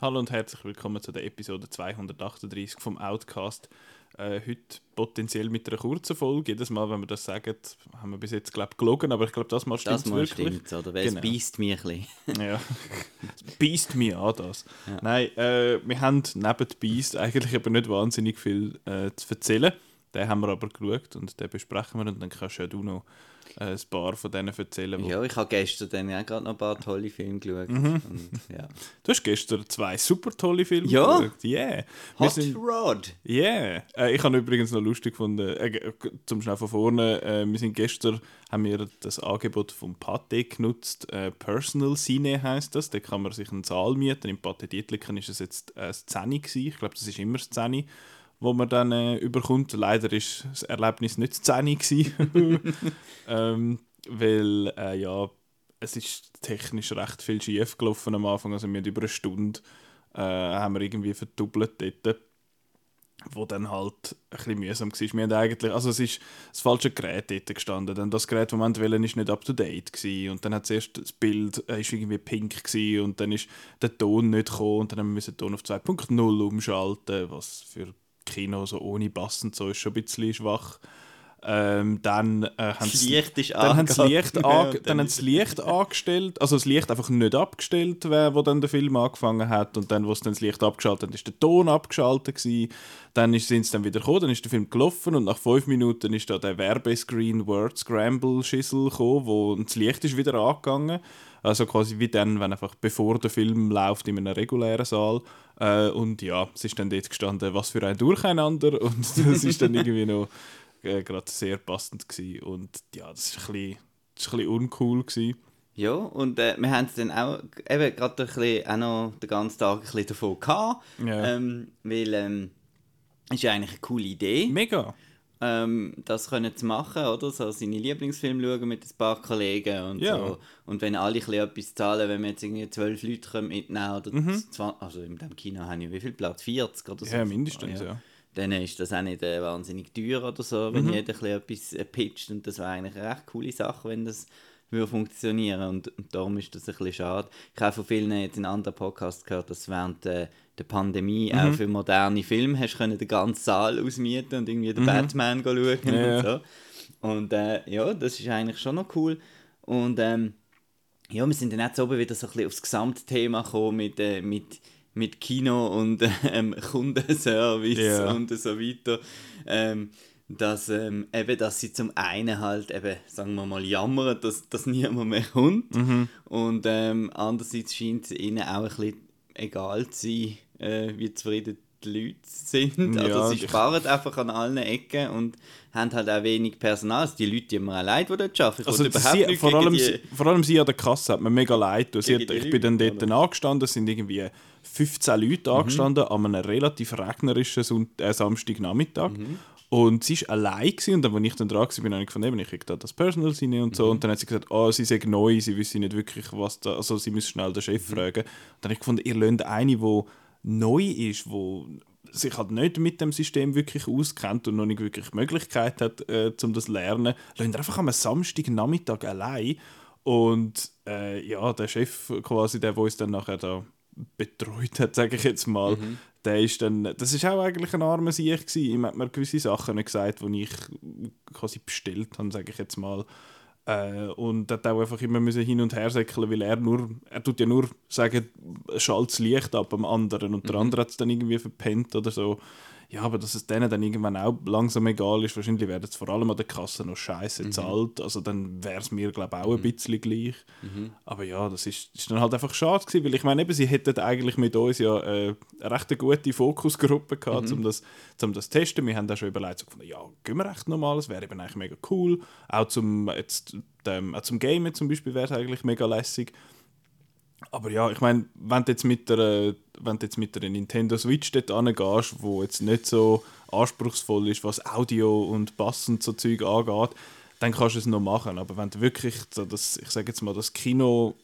Hallo und herzlich willkommen zu der Episode 238 vom Outcast. Äh, heute potenziell mit einer kurzen Folge. Jedes Mal, wenn wir das sagen, haben wir bis jetzt glaub, gelogen, aber ich glaube, das Mal stimmt Das mal stimmt, oder? Weil Genau. es beißt mich ein bisschen. Ja, es beißt mich an das. Ja. Nein, äh, wir haben neben Beast eigentlich eben nicht wahnsinnig viel äh, zu erzählen. Den haben wir aber geschaut und den besprechen wir und dann kannst ja du noch ein paar von denen erzählen. Ja, ich habe gestern dann auch gerade noch ein paar tolle Filme geschaut. Mhm. Und, ja. Du hast gestern zwei super tolle Filme Ja. geschaut. Yeah. Hot sind- Rod. Yeah. Äh, ich habe übrigens noch lustig gefunden, äh, zum schnell von vorne, äh, wir sind gestern, haben wir das Angebot vom Pathé genutzt, äh, Personal Cine heißt das, da kann man sich einen Saal mieten, im Pathé Dietliken ist es jetzt äh, das 10 gewesen. ich glaube das ist immer das 10 wo man dann äh, überkommt. Leider ist das Erlebnis nicht das 10 gewesen. ähm, weil, äh, ja, es ist technisch recht viel schief gelaufen am Anfang, also wir haben über eine Stunde äh, haben wir irgendwie verdoppelt dort wo dann halt ein bisschen mühsam war. Wir haben eigentlich, also es ist das falsche Gerät dort gestanden. Dann das Gerät, das wir wollen, ist nicht up to date gewesen. Und dann hat zuerst das Bild äh, ist irgendwie pink gewesen und dann ist der Ton nicht gekommen und dann haben wir den Ton auf 2.0 umschalten, was für Kino so ohne Bass und so ist schon ein bisschen schwach. Ähm, dann äh, haben sie- Licht ist dann haben sie das Licht, Und dann dann ist- sie Licht angestellt, also das Licht einfach nicht abgestellt, wo dann der Film angefangen hat und dann, wo sie dann das Licht abgeschaltet haben, ist der Ton abgeschaltet gewesen. Dann ist, sind sie dann wieder gekommen, dann ist der Film gelaufen und nach fünf Minuten ist da der Werbescreen Word Scramble Schissel gekommen, wo das Licht ist wieder angegangen. Also quasi wie dann, wenn einfach bevor der Film läuft in einem regulären Saal. Äh, und ja, es ist dann dort gestanden, was für ein Durcheinander und das ist dann irgendwie noch äh, gerade sehr passend gewesen. und ja, das ist ein bisschen, das ist ein bisschen uncool gewesen. Ja, und äh, wir haben es dann auch eben gerade ein bisschen, auch noch den ganzen Tag ein bisschen davon gehabt. Ja. Ähm, weil ähm, ist ja eigentlich eine coole Idee, Mega. Ähm, das können zu machen, oder? So seine Lieblingsfilme schauen mit ein paar Kollegen und Ja. so. Und wenn alle ein etwas zahlen, wenn wir jetzt irgendwie zwölf Leute können mitnehmen oder Mhm. 20, also in dem Kino haben ja wie viel Platz? 40 oder so? Ja, mindestens, ja. Dann ist das auch nicht äh, wahnsinnig teuer oder so, Mhm. wenn jeder ein bisschen etwas äh, pitcht. Und das wäre eigentlich eine recht coole Sache, wenn das würde funktionieren und, und darum ist das ein bisschen schade. Ich habe von vielen jetzt in anderen Podcasts gehört, dass während äh, der Pandemie Mhm. auch für moderne Filme hast können den ganzen Saal ausmieten und irgendwie den Batman go schauen Mhm. Ja, und so. Und äh, ja, das ist eigentlich schon noch cool. Und ähm, ja, wir sind dann jetzt oben wieder so ein bisschen aufs Gesamtthema gekommen mit, äh, mit, mit Kino und ähm, Kundenservice Ja. und so weiter. Ähm, dass, ähm, eben, dass sie zum einen halt eben, sagen wir mal, jammern, dass, dass niemand mehr kommt. Mhm. Und ähm, andererseits scheint es ihnen auch ein bisschen egal zu sein, äh, wie zufrieden die Leute sind. Ja, also sie sparen einfach an allen Ecken und haben halt auch wenig Personal. Also die Leute, die mir auch leid, die dort arbeiten. Ich Also sie, vor, allem, sie- vor allem sie an der Kasse hat mir mega leid. hat, ich bin dann Leute, dort angestanden, es sind irgendwie 15 Leute angestanden an einem relativ regnerischen Sonnt äh, Samstagnachmittag. Und sie war allein gewesen, und dann, als ich dann dran war, bin ich von eben, ich kriege da das Personal rein und so. Und dann hat sie gesagt, oh, sie sei neu, sie wissen nicht wirklich, was da, also sie müssen schnell den Chef fragen. Und dann habe ich gefunden, ihr lernt eine, die neu ist, die sich halt nicht mit dem System wirklich auskennt und noch nicht wirklich die Möglichkeit hat, äh, um das zu lernen, lernt einfach am Samstagnachmittag allein. Und äh, ja, der Chef quasi, der, der uns dann nachher da betreut hat, sage ich jetzt mal, der ist dann, das ist auch eigentlich ein armer Sieg gewesen. Ihm hat mir gewisse Sachen gesagt, die ich quasi bestellt habe, sage ich jetzt mal. Äh, und hat auch einfach immer müssen hin und her säckeln, weil er nur, er tut ja nur sagen, schalt das Licht ab am anderen und der andere hat es dann irgendwie verpennt oder so. Ja, aber dass es denen dann irgendwann auch langsam egal ist, wahrscheinlich werden es vor allem an der Kasse noch scheiße zahlt. Also dann wäre es mir, glaube ich, auch ein bisschen gleich. Aber ja, das ist, ist dann halt einfach schade gewesen, weil ich meine, eben, sie hätten eigentlich mit uns ja äh, eine recht gute Fokusgruppe gehabt, um, das, um das zu testen. Wir haben da schon überlegt, so gefunden, ja, gehen wir echt nochmal, das wäre eben eigentlich mega cool. Auch zum, jetzt, dem, auch zum Gamen zum Beispiel wäre es eigentlich mega lässig. Aber ja, ich meine, wenn du jetzt mit der, wenn du jetzt mit der Nintendo Switch dort angehst, wo jetzt nicht so anspruchsvoll ist, was Audio und Bass und so Zeug angeht, dann kannst du es noch machen. Aber wenn du wirklich so das, ich sage jetzt mal, das Kino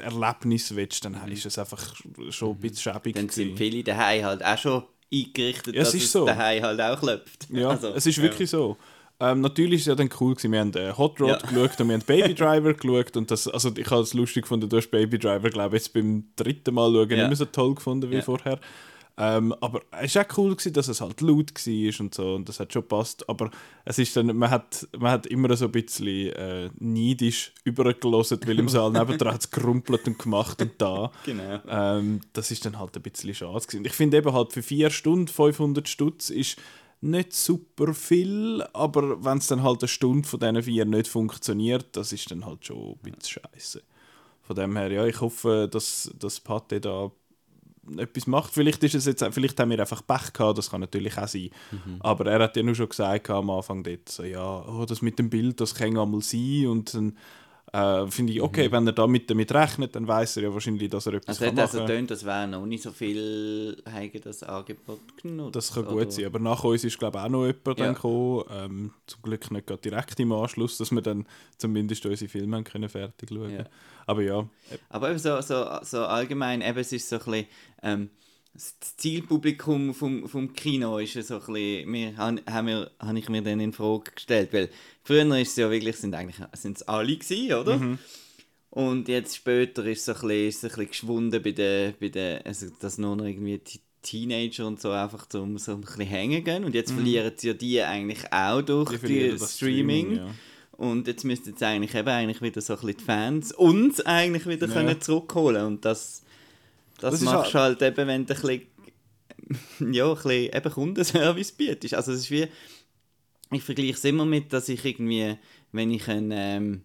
Erlebnis willst, dann ist es einfach schon ein bisschen schäbig. Dann sind viele daheim halt auch schon eingerichtet, Ja, es dass ist es so. daheim halt auch läuft. Ja, Also, es ist wirklich so. Ähm, natürlich ist es ja dann cool gewesen. Wir haben äh, Hot Rod Ja. geschaut und wir haben Baby Driver geschaut und das, also ich habe es lustig gefunden, du hast Baby Driver, glaube ich, jetzt beim dritten Mal schauen Ja. nicht mehr so toll gefunden wie Ja. vorher. Ähm, aber es war auch cool, gewesen, dass es halt laut war und so und das hat schon gepasst. Aber es ist dann, man hat, man hat immer so ein bisschen äh, neidisch übergelassen, weil im Saal nebendran hat es gerumpelt und gemacht und da. Genau. Ähm, das ist dann halt ein bisschen schade gewesen. Ich finde eben halt für vier Stunden 500 Stutz ist nicht super viel, aber wenn es dann halt eine Stunde von diesen vier nicht funktioniert, das ist dann halt schon ein bisschen scheiße. Von dem her, ja, ich hoffe, dass das Pate da etwas macht. Vielleicht ist es jetzt, vielleicht haben wir einfach Pech gehabt, das kann natürlich auch sein. Aber er hat ja nur schon gesagt am Anfang dort, so, ja, oh, das mit dem Bild, das kann einmal sein und dann äh, finde ich, okay, wenn er damit, damit rechnet, dann weiß er ja wahrscheinlich, dass er etwas Also kann also machen getönt, das wäre noch nicht so viel haben das Angebot genutzt. Das kann gut oder? sein, aber nach uns ist glaube ich auch noch jemand Ja. dann gekommen. Ähm, zum Glück nicht direkt im Anschluss, dass wir dann zumindest unsere Filme können fertig schauen Ja. Aber ja, Aber eben so, so, so allgemein, eben, es ist so ein bisschen, ähm, das Zielpublikum vom, vom Kino ist ja so ein bisschen, wir, habe ich mir dann in Frage gestellt, weil früher ist es ja wirklich, sind eigentlich sind es alle gewesen, oder? Mhm. Und jetzt später ist es so ein bisschen, ist es ein bisschen geschwunden bei den, bei den also dass nur noch irgendwie die Teenager und so einfach zum so ein bisschen hängen gehen und jetzt verlieren sie ja die eigentlich auch durch Mhm. die die, das Streaming. ja. Und jetzt müssten jetzt eigentlich eben eigentlich wieder so ein bisschen die Fans uns eigentlich wieder Ja. können zurückholen und das, das, Das machst du halt eben, wenn du ein bisschen, ja, ein bisschen eben Kundenservice bietest. Also es ist wie, ich vergleiche es immer mit, dass ich irgendwie, wenn ich ein, ähm,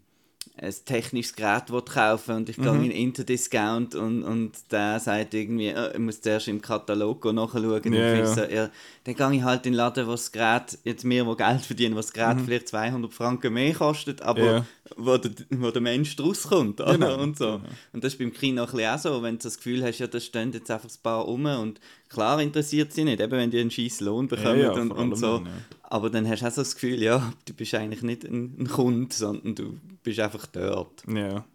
ein technisches Gerät will kaufen und ich gehe Mhm. in Interdiscount und, und der sagt irgendwie, äh, ich muss zuerst im Katalog nachschauen. und Ja, ja. so, ja, dann gehe ich halt in den Laden, wo das Gerät, jetzt wir, wo Geld verdienen, wo das Gerät Mhm. vielleicht 200 Franken mehr kostet, aber Ja. wo, der, wo der Mensch draus kommt. Oder? Genau, Und, so. genau. und das ist beim Kino auch so, wenn du das Gefühl hast, ja, da stehen jetzt einfach ein paar rum und klar interessiert sie nicht, eben wenn die einen scheiß Lohn bekommen ja, und, und so. dann. Aber dann hast du auch so das Gefühl, ja, du bist eigentlich nicht ein, ein Kunde, sondern du bist einfach dort. ja.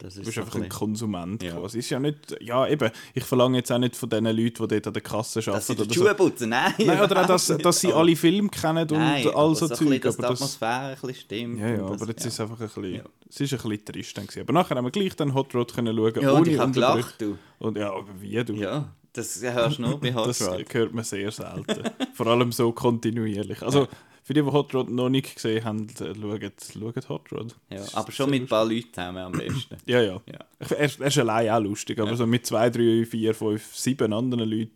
Das Du ist bist so einfach ein bisschen- Konsument Ja. quasi. Ist ja nicht, ja eben, ich verlange jetzt auch nicht von den Leuten, die dort an der Kasse arbeiten dass sie die oder Schuhe so. putzen, nein. Nein, oder auch, dass, dass sie Aber- alle Filme kennen und Nein, all aber so so ein bisschen, Zeug. dass die Aber das, Atmosphäre ein bisschen stimmt. ja, ja, und das- aber jetzt ja. ist es einfach ein bisschen, Ja. es ist ein bisschen trist dann gewesen. Aber nachher haben wir gleich dann Hot Rod können schauen, Ja, und ohne ich habe gelacht, du. Und ja, aber wie du? Ja, das hörst du nur bei Hot das hört man sehr selten. Vor allem so kontinuierlich. Also für die, die Hot Rod noch nicht gesehen haben, äh, schaut, schaut Hot Rod. Ja, aber schon mit ein paar Leuten zusammen am besten. Ja, ja. Ja. Er, er ist allein auch lustig, aber Ja. so mit zwei, drei, vier, fünf, sieben anderen Leuten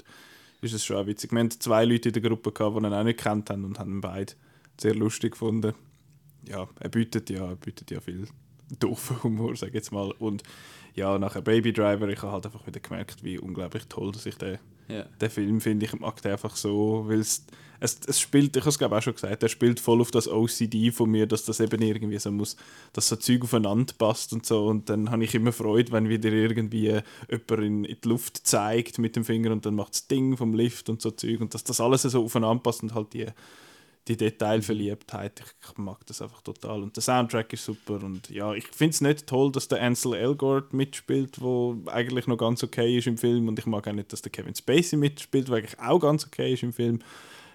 ist es schon auch witzig. Wir hatten zwei Leute in der Gruppe, gehabt, die ihn auch nicht kennt haben und haben ihn beide sehr lustig gefunden. Ja, er bietet ja, er bietet ja viel doofen Humor, sag ich jetzt mal. Und ja, nachher Baby Driver, ich habe halt einfach wieder gemerkt, wie unglaublich toll dass ich Ja. den Film finde. Ich mag einfach so, weil es, es, es spielt, ich habe es glaube auch schon gesagt, er spielt voll auf das OCD von mir, dass das eben irgendwie so muss, dass so Zeug aufeinander passt und so. Und dann habe ich immer Freude, wenn wieder irgendwie jemand in, in die Luft zeigt mit dem Finger und dann macht das Ding vom Lift und so Zeug und dass das alles so aufeinander passt und halt die, die Detailverliebtheit, ich mag das einfach total. Und der Soundtrack ist super und ja, ich finde es nicht toll, dass der Ansel Elgort mitspielt, wo eigentlich noch ganz okay ist im Film und ich mag auch nicht, dass der Kevin Spacey mitspielt, weil eigentlich auch ganz okay ist im Film.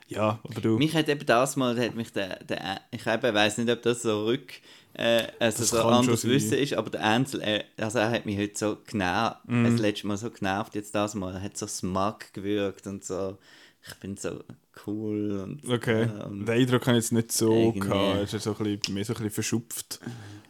Ja, aber du... Mich hat eben das mal, hat mich der, der ich eben weiß nicht, ob das so rück, äh, also Das so anders. Wissen ist, aber der Ansel, äh, also er hat mich heute so genervt, Mhm. das letzte Mal so genervt, jetzt das Mal, er hat so smug gewirkt und so, ich bin so cool und Okay, äh, und den Eindruck habe ich jetzt nicht so Irgendwie. gehabt. Er ist so ein bisschen, mehr so ein bisschen verschupft,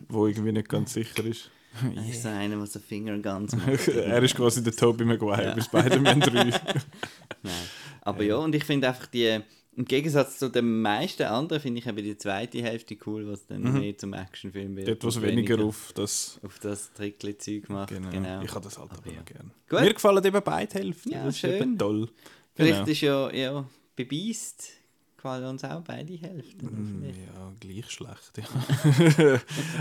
wo irgendwie nicht ganz sicher ist. er ist so einer, der so Fingerguns macht. er ist quasi der Tobey Maguire Ja. bei Spider-Man 3. Nein. Aber ja, und ich finde einfach die, im Gegensatz zu den meisten anderen, finde ich eben die zweite Hälfte cool, was dann mehr zum Actionfilm wird. Mhm. Etwas weniger auf das. auf das Trickli-Zeug macht. Genau. Genau. Ich habe das halt aber Aber ja. gerne. Gut. Mir gefallen eben beide Hälften. Ja, das ist schön. eben toll. Vielleicht Genau. ist ja, ja bei Beast gefallen uns auch beide Hälften. Mm. Ja, gleich schlecht. Ja.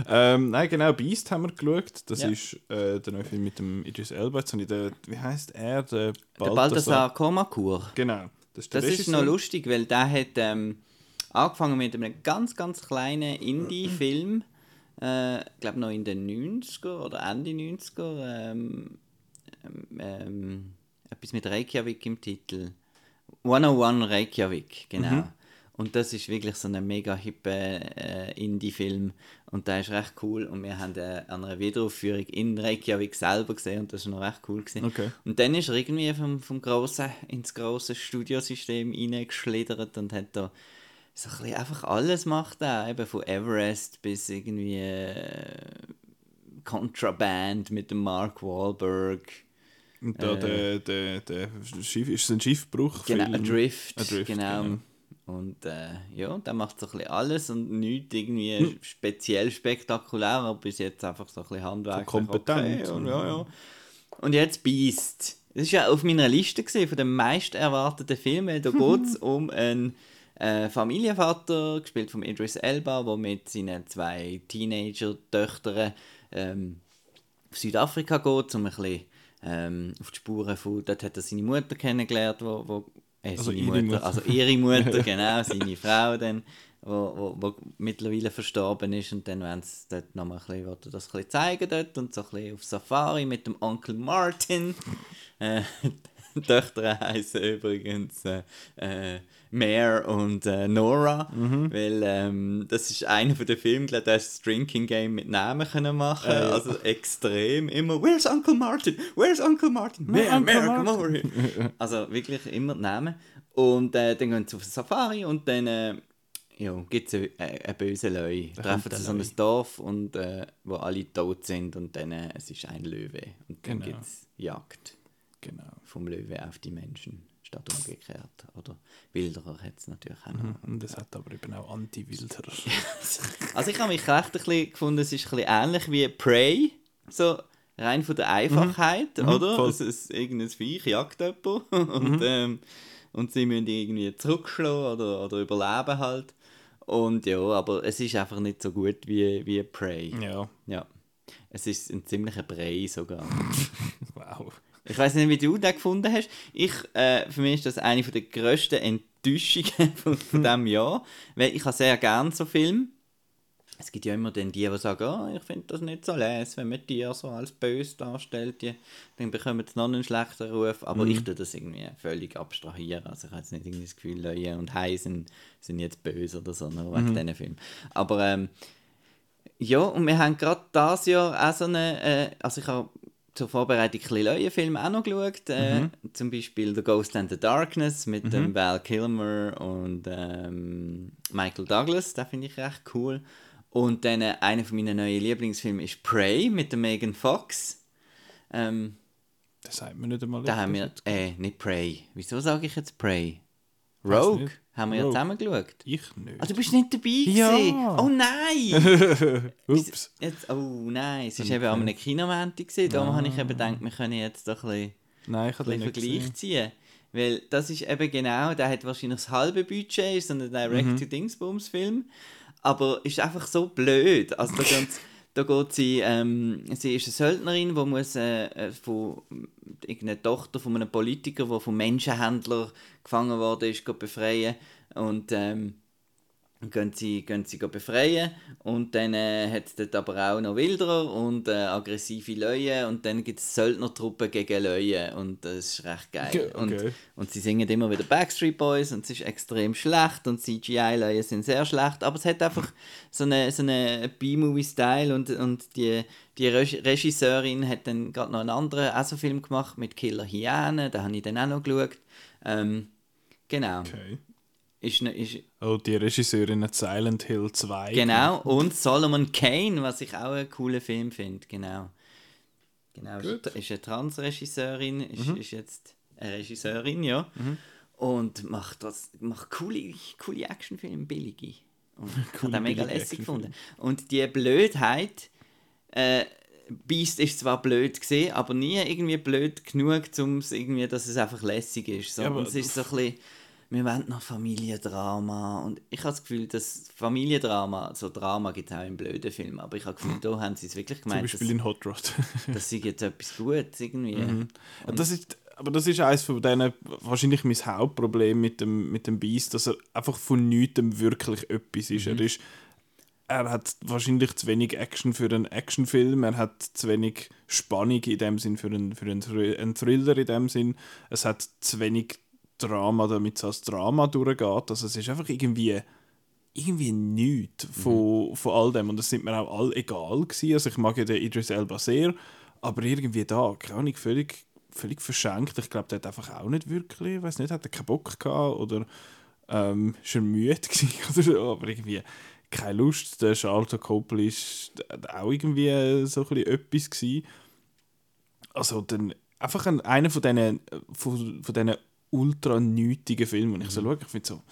ähm, nein, genau, Beast haben wir geschaut. Das Ja. ist äh, der neue Film mit dem Idris Elba. Ich den, wie heißt er? Der Der Balthasar Kormakur. Genau. Das ist, der Das ist noch lustig, weil der hat ähm, angefangen mit einem ganz, ganz kleinen Indie-Film äh, ich glaube noch in den 90er oder Ende 90er, ähm, ähm, ähm, etwas mit Reykjavik im Titel. 101 Reykjavik, genau. Mhm. Und das ist wirklich so ein mega hippe äh, Indie-Film. Und der ist recht cool. Und wir haben äh, an einer Wiederaufführung in Reykjavik selber gesehen und das war noch recht cool. Gewesen. Okay. Und dann ist er irgendwie vom, vom grossen, ins große Studiosystem reingeschlittert und hat da so ein bisschen einfach alles gemacht. Auch, eben von Everest bis irgendwie äh, Contraband mit dem Mark Wahlberg. Und da äh, der, der, der Schiff, ist es ein Schiffbruch? Genau, Adrift, Adrift genau. genau. Und äh, ja, der macht so ein bisschen alles und nichts irgendwie hm. speziell spektakulär, aber bis jetzt einfach so ein bisschen Handwerk. So kompetent. Okay, und, ja, ja. und jetzt Beast. Das war ja auf meiner Liste gewesen, von den meist erwarteten Filmen. Da geht es um einen äh, Familienvater, gespielt von Idris Elba, der mit seinen zwei Teenager-Töchtern ähm, auf Südafrika geht, um ein bisschen ähm, auf die Spuren von, dort hat er seine Mutter kennengelernt, wo, wo äh, also, ihre Mutter, Mutter. also ihre Mutter, genau, seine Frau dann, wo, wo, wo mittlerweile verstorben ist und dann wollen sie dort nochmal ein bisschen, das ein bisschen zeigen dort und so ein bisschen auf Safari mit dem Onkel Martin. äh, die Töchter heißen übrigens äh, äh, Mare und äh, Nora, mhm. weil ähm, das ist einer von den Filmen, der das Drinking Game mit Namen können machen, äh, also extrem immer. Where's Uncle Martin? Where's Uncle Martin? Mare, Mare, come over here. also wirklich immer Namen. Und äh, dann gehen sie auf Safari und dann äh, ja, gibt es eine, eine böse Löwe. Treffen sie so ein Dorf, und, äh, wo alle tot sind und dann äh, es ist ein Löwe. Und dann genau. gibt es Jagd. Genau. Vom Löwe auf die Menschen statt umgekehrt. Oder Wilderer hat es natürlich auch noch. Mhm. Und es hat aber eben auch Anti-Wilderer. also ich habe mich recht ein bisschen gefunden, es ist ein bisschen ähnlich wie Prey, so rein von der Einfachheit, mhm. oder? Mhm, es ist irgendein Viech jagt jemand und, mhm. ähm, und sie müssen irgendwie zurückschlagen oder, oder überleben halt. Und ja, aber es ist einfach nicht so gut wie, wie Prey. Ja. Ja. Es ist ein ziemlicher Brei sogar. wow. Ich weiß nicht, wie du den gefunden hast. Ich, äh, für mich ist das eine der grössten Enttäuschungen von, von diesem Jahr, weil ich habe sehr gerne so Filme. Es gibt ja immer dann die, die sagen, oh, ich finde das nicht so les, wenn man Tiere so als böse darstellt, die, dann bekommen sie noch einen schlechten Ruf. Aber mhm. ich tue das irgendwie völlig abstrahieren. Also ich habe jetzt nicht irgendwie das Gefühl, Leute und Hai sind, sind jetzt böse oder so, nur wegen mhm. diesen Filmen. Aber ähm, ja, und wir haben gerade dieses Jahr auch so eine, äh, also ich habe zur Vorbereitung ein bisschen Filme auch noch geschaut. Äh, mhm. Zum Beispiel The Ghost and the Darkness mit mhm. dem Val Kilmer und ähm, Michael Douglas. Das finde ich recht cool. Und dann äh, einer von meinen neuen Lieblingsfilmen ist Prey mit der Megan Fox. Ähm, das sagt mir nicht einmal. Da haben wir, äh, nicht Prey. Wieso sage ich jetzt Prey? Rogue haben wir Rogue. ja zusammen geschaut. Ich nicht. Ah, du bist nicht dabei ja. Oh nein! Ups. Jetzt, oh nein, es war eben an einem Kinomänti. Darum habe ich eben gedacht, wir können jetzt doch ein bisschen, nein, ich ein bisschen Vergleich ziehen. Weil das ist eben genau, der hat wahrscheinlich das halbe Budget, ist so ein Direct-to-Dingsbums-Film. Aber ist einfach so blöd. Also da ganz da geht sie, ähm, sie ist eine Söldnerin, die muss äh, äh von irgendeiner Tochter von einem Politiker, der vom Menschenhändler gefangen worden ist, befreien. Und ähm, gehen sie, gehen sie befreien und dann äh, hat es dort aber auch noch Wilderer und äh, aggressive Leute und dann gibt es Söldnertruppen gegen Leute und das ist recht geil. Okay. Und, und sie singen immer wieder Backstreet Boys und es ist extrem schlecht und CGI-Leute sind sehr schlecht, aber es hat einfach so einen so eine B-Movie-Style und, und die, die Regisseurin hat dann gerade noch einen anderen also Film gemacht mit Killer Hyänen, da habe ich dann auch noch geschaut. Ähm, genau. Okay. Ist, ne, ist, oh, die Regisseurin hat Silent Hill 2. Genau, und Solomon Kane, was ich auch einen coolen Film finde, genau. Genau, Gut. ist eine Transregisseurin, ist, mhm. ist jetzt eine Regisseurin, ja. Mhm. Und macht, das, macht coole, coole Actionfilme, billige. Und ich habe mega lässig gefunden. Und die Blödheit, äh, Beast ist zwar blöd gesehen, aber nie irgendwie blöd genug, um irgendwie, dass es einfach lässig ist. So. Ja, und es ist so ein bisschen wir wollen noch Familiendrama. Und ich habe das Gefühl, dass Familiendrama, so Drama gibt es auch in blöden Filmen, aber ich habe das Gefühl, da haben sie es wirklich gemeint. Zum Beispiel dass, in Hot Rod. dass sie jetzt etwas Gutes irgendwie. Mhm. das ist, aber das ist eines von denen, wahrscheinlich mein Hauptproblem mit dem, mit dem Beast, dass er einfach von nichts wirklich etwas ist. Mhm. Er ist er hat wahrscheinlich zu wenig Action für einen Actionfilm, er hat zu wenig Spannung in dem Sinn für einen, für einen Thriller in dem Sinn, es hat zu wenig Drama, damit es als Drama durchgeht. Also es ist einfach irgendwie irgendwie nichts von, von all dem und das sind mir auch all egal gewesen. Also ich mag ja den Idris Elba sehr, aber irgendwie da, keine Ahnung, völlig, völlig verschenkt. Ich glaube, der hat einfach auch nicht wirklich, ich weiß nicht, hat er keinen Bock gehabt oder ähm, ist er müde oder so, aber irgendwie keine Lust. Der Charlton Copley ist auch irgendwie so ein bisschen etwas gewesen. Also dann einfach ein, einer von diesen, von, von diesen ultra nötigen Filmen, und ich so schaue, ich finde so,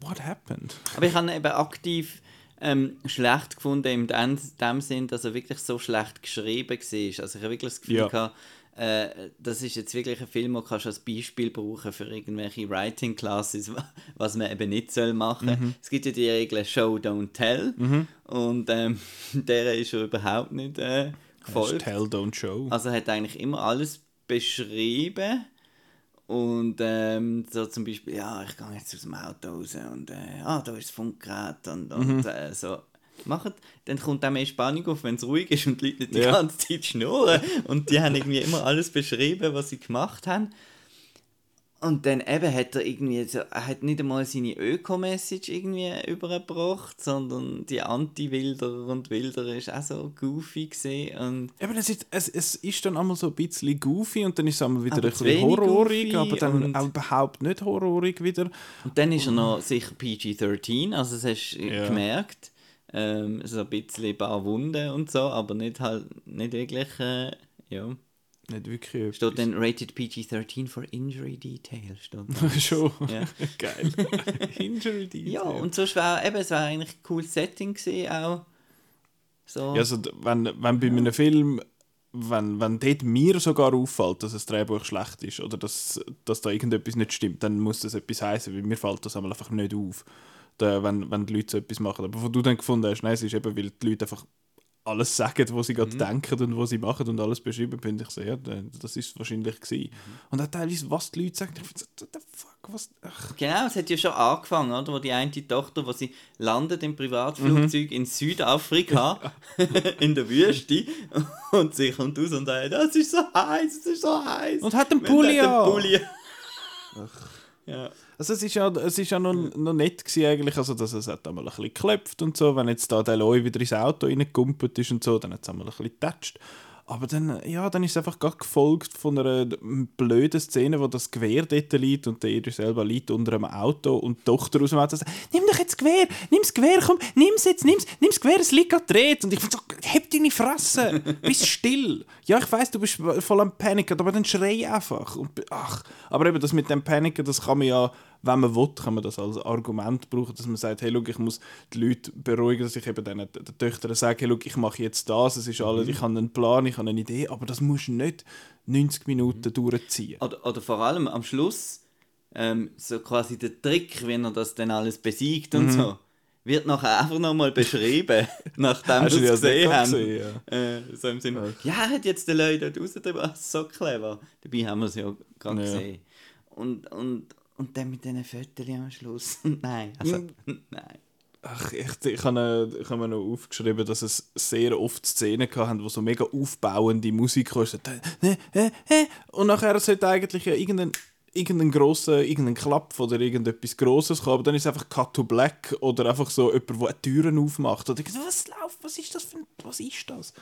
what happened? Aber ich habe eben aktiv ähm, schlecht gefunden, in dem, dem Sinn, dass er wirklich so schlecht geschrieben war. Also ich habe wirklich das Gefühl Ja. gehabt, äh, das ist jetzt wirklich ein Film, den kannst du als Beispiel brauchen für irgendwelche Writing Classes, wa- was man eben nicht soll machen. Mhm. Es gibt ja die Regel Show, don't tell und ähm, der ist er überhaupt nicht äh, gefolgt. Tell, don't show. Also er hat eigentlich immer alles beschrieben und ähm, so zum Beispiel, ja, ich gehe jetzt aus dem Auto raus und äh, ah, da ist das Funkgerät und, und Mhm. äh, so. Macht, dann kommt auch mehr Spannung auf, wenn es ruhig ist und die Leute nicht die Ja. ganze Zeit schnurren. Und die haben irgendwie immer alles beschrieben, was sie gemacht haben. Und dann eben hat er irgendwie, so, er hat nicht einmal seine Öko-Message irgendwie übergebracht, sondern die Anti-Wilderer und Wilderer ist auch so goofy gesehen und Eben, es, ist, es, es ist dann einmal so ein bisschen goofy und dann ist es einmal wieder ein bisschen horrorig, goofy aber dann auch überhaupt nicht horrorig wieder. Und dann ist er noch sicher PG-13, also das hast du Ja. gemerkt. Ähm, so ein bisschen ein paar Wunden und so, aber nicht halt, nicht wirklich, äh, ja. Nicht wirklich Steht dann Rated PG-13 for Injury Detail, steht etwas. Schon. Ja. Geil. Injury Detail. Ja, und sonst wäre eben, es wäre eigentlich ein cooles Setting gewesen, auch. So. Ja, also, wenn, wenn bei einem Film, wenn, wenn dort mir sogar auffällt, dass das Drehbuch schlecht ist oder dass, dass da irgendetwas nicht stimmt, dann muss das etwas heißen, weil mir fällt das einmal einfach nicht auf, da, wenn, wenn die Leute so etwas machen. Aber wo du dann gefunden hast, nein, es ist eben, weil die Leute einfach alles sagen, was sie Mhm. gerade denken und was sie machen und alles beschreiben, finde ich ja, da- das ist wahrscheinlich gewesen. Mhm. Und auch teilweise, was die Leute sagen, ich finde so, what the fuck, was, ach, Genau, es hat ja schon angefangen, oder? Wo die eine Tochter, wo sie landet im Privatflugzeug in Südafrika, in der Wüste, und sie kommt raus und sagt, das ist so heiß, es ist so heiß. Und hat einen Pulli an. Pulli Ja. Also es ist ja, es ist ja noch, noch nett gewesen eigentlich, also dass es hat einmal ein bisschen geklopft und so, wenn jetzt da der Loi wieder ins Auto reingekumpelt ist und so, dann hat es einmal ein bisschen getatscht. Aber dann, ja, dann ist es einfach gerade gefolgt von einer blöden Szene, wo das Gewehr dort liegt und der Idris selber liegt unter einem Auto und die Tochter aus dem Auto sagt, nimm doch jetzt das Gewehr, nimm das Gewehr, komm, nimm es jetzt, nimm's, nimm das Gewehr, es liegt gerade dreht. Und ich so, heb deine Fresse, bist still. Ja, ich weiß, du bist voll am Paniken, aber dann schrei einfach. Und, ach, aber eben das mit dem Paniken, das kann man ja, wenn man will, kann man das als Argument brauchen, dass man sagt, hey, schau, ich muss die Leute beruhigen, dass ich eben den, den Töchtern sage, hey, schau, ich mache jetzt das, es ist alles, ich habe einen Plan, ich habe eine Idee, aber das musst du nicht 90 Minuten durchziehen. Oder, oder vor allem am Schluss, ähm, so quasi der Trick, wenn er das dann alles besiegt Mhm. und so, wird nachher einfach nochmal beschrieben, nachdem wir es gesehen haben. gesehen, Äh, so im Sinne, ja, hat jetzt den Leuten dort rausgetrieben, so clever. Dabei haben wir es ja gerade Ja. gesehen. Und, und, und dann mit diesen Fotos am Schluss. nein, also, Mhm. nein. Ach, ich, ich habe ich habe mir noch aufgeschrieben, dass es sehr oft Szenen hatten, wo so mega aufbauende Musik kam. Und nachher sollte eigentlich ja irgendein, irgendein grosser, irgendein Klapp oder irgendetwas Grosses kommen, aber dann ist es einfach Cut to Black oder einfach so jemand, der Türen aufmacht. Und ich so, was läuft, was ist das für ein, was ist das?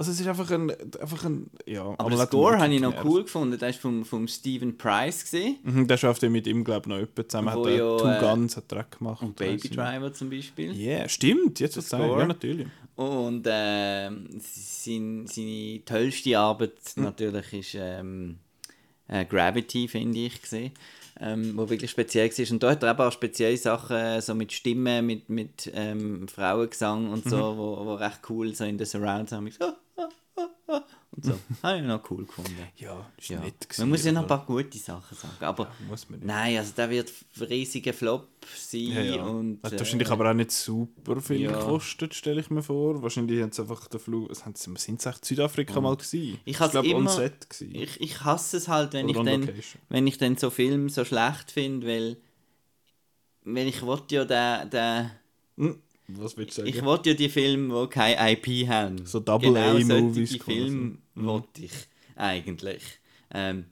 Also es ist einfach ein, einfach ein ja. Aber er Score habe ich noch cool gefunden. Ist vom, vom Stephen Price gesehen. Mhm, der schafft ja mit ihm, glaube ich, noch jemand zusammen. Wo hat er ja, Two äh, Guns hat auch gemacht. Und Baby Driver zum Beispiel. Ja, yeah, stimmt, jetzt. Score. Ja, natürlich. Und ähm, sein, seine tollste Arbeit Hm. natürlich ist ähm, äh, Gravity, finde ich, gesehen. Ähm, wo wirklich speziell war. Und da hat er eben auch spezielle Sachen, äh, so mit Stimmen, mit, mit ähm, Frauengesang und so, Mhm. wo, wo recht cool so in den Surrounds haben. So, ah, ah, ah, und so. Habe ich noch cool gefunden. Ja, ist Ja. nett gewesen, Man muss ja noch ein paar gute Sachen sagen. Aber muss man nicht. nein, also der wird ein riesiger Flop sein. Ja, ja. Und, hat äh, wahrscheinlich aber auch nicht super viel ja. gekostet, stelle ich mir vor. Wahrscheinlich haben sie einfach den Flug. Sind sie echt Südafrika mal gewesen? Ich glaube, immer- Set ich, ich hasse es halt, wenn Oder ich, dann, location. wenn ich dann so Filme so schlecht finde, weil, weil ich wollte ja den, den, Was willst du sagen? Ich wollte ja die Filme, die keine IP haben. So Double-A-Movies Genau. Filme wollte ich eigentlich. Ähm,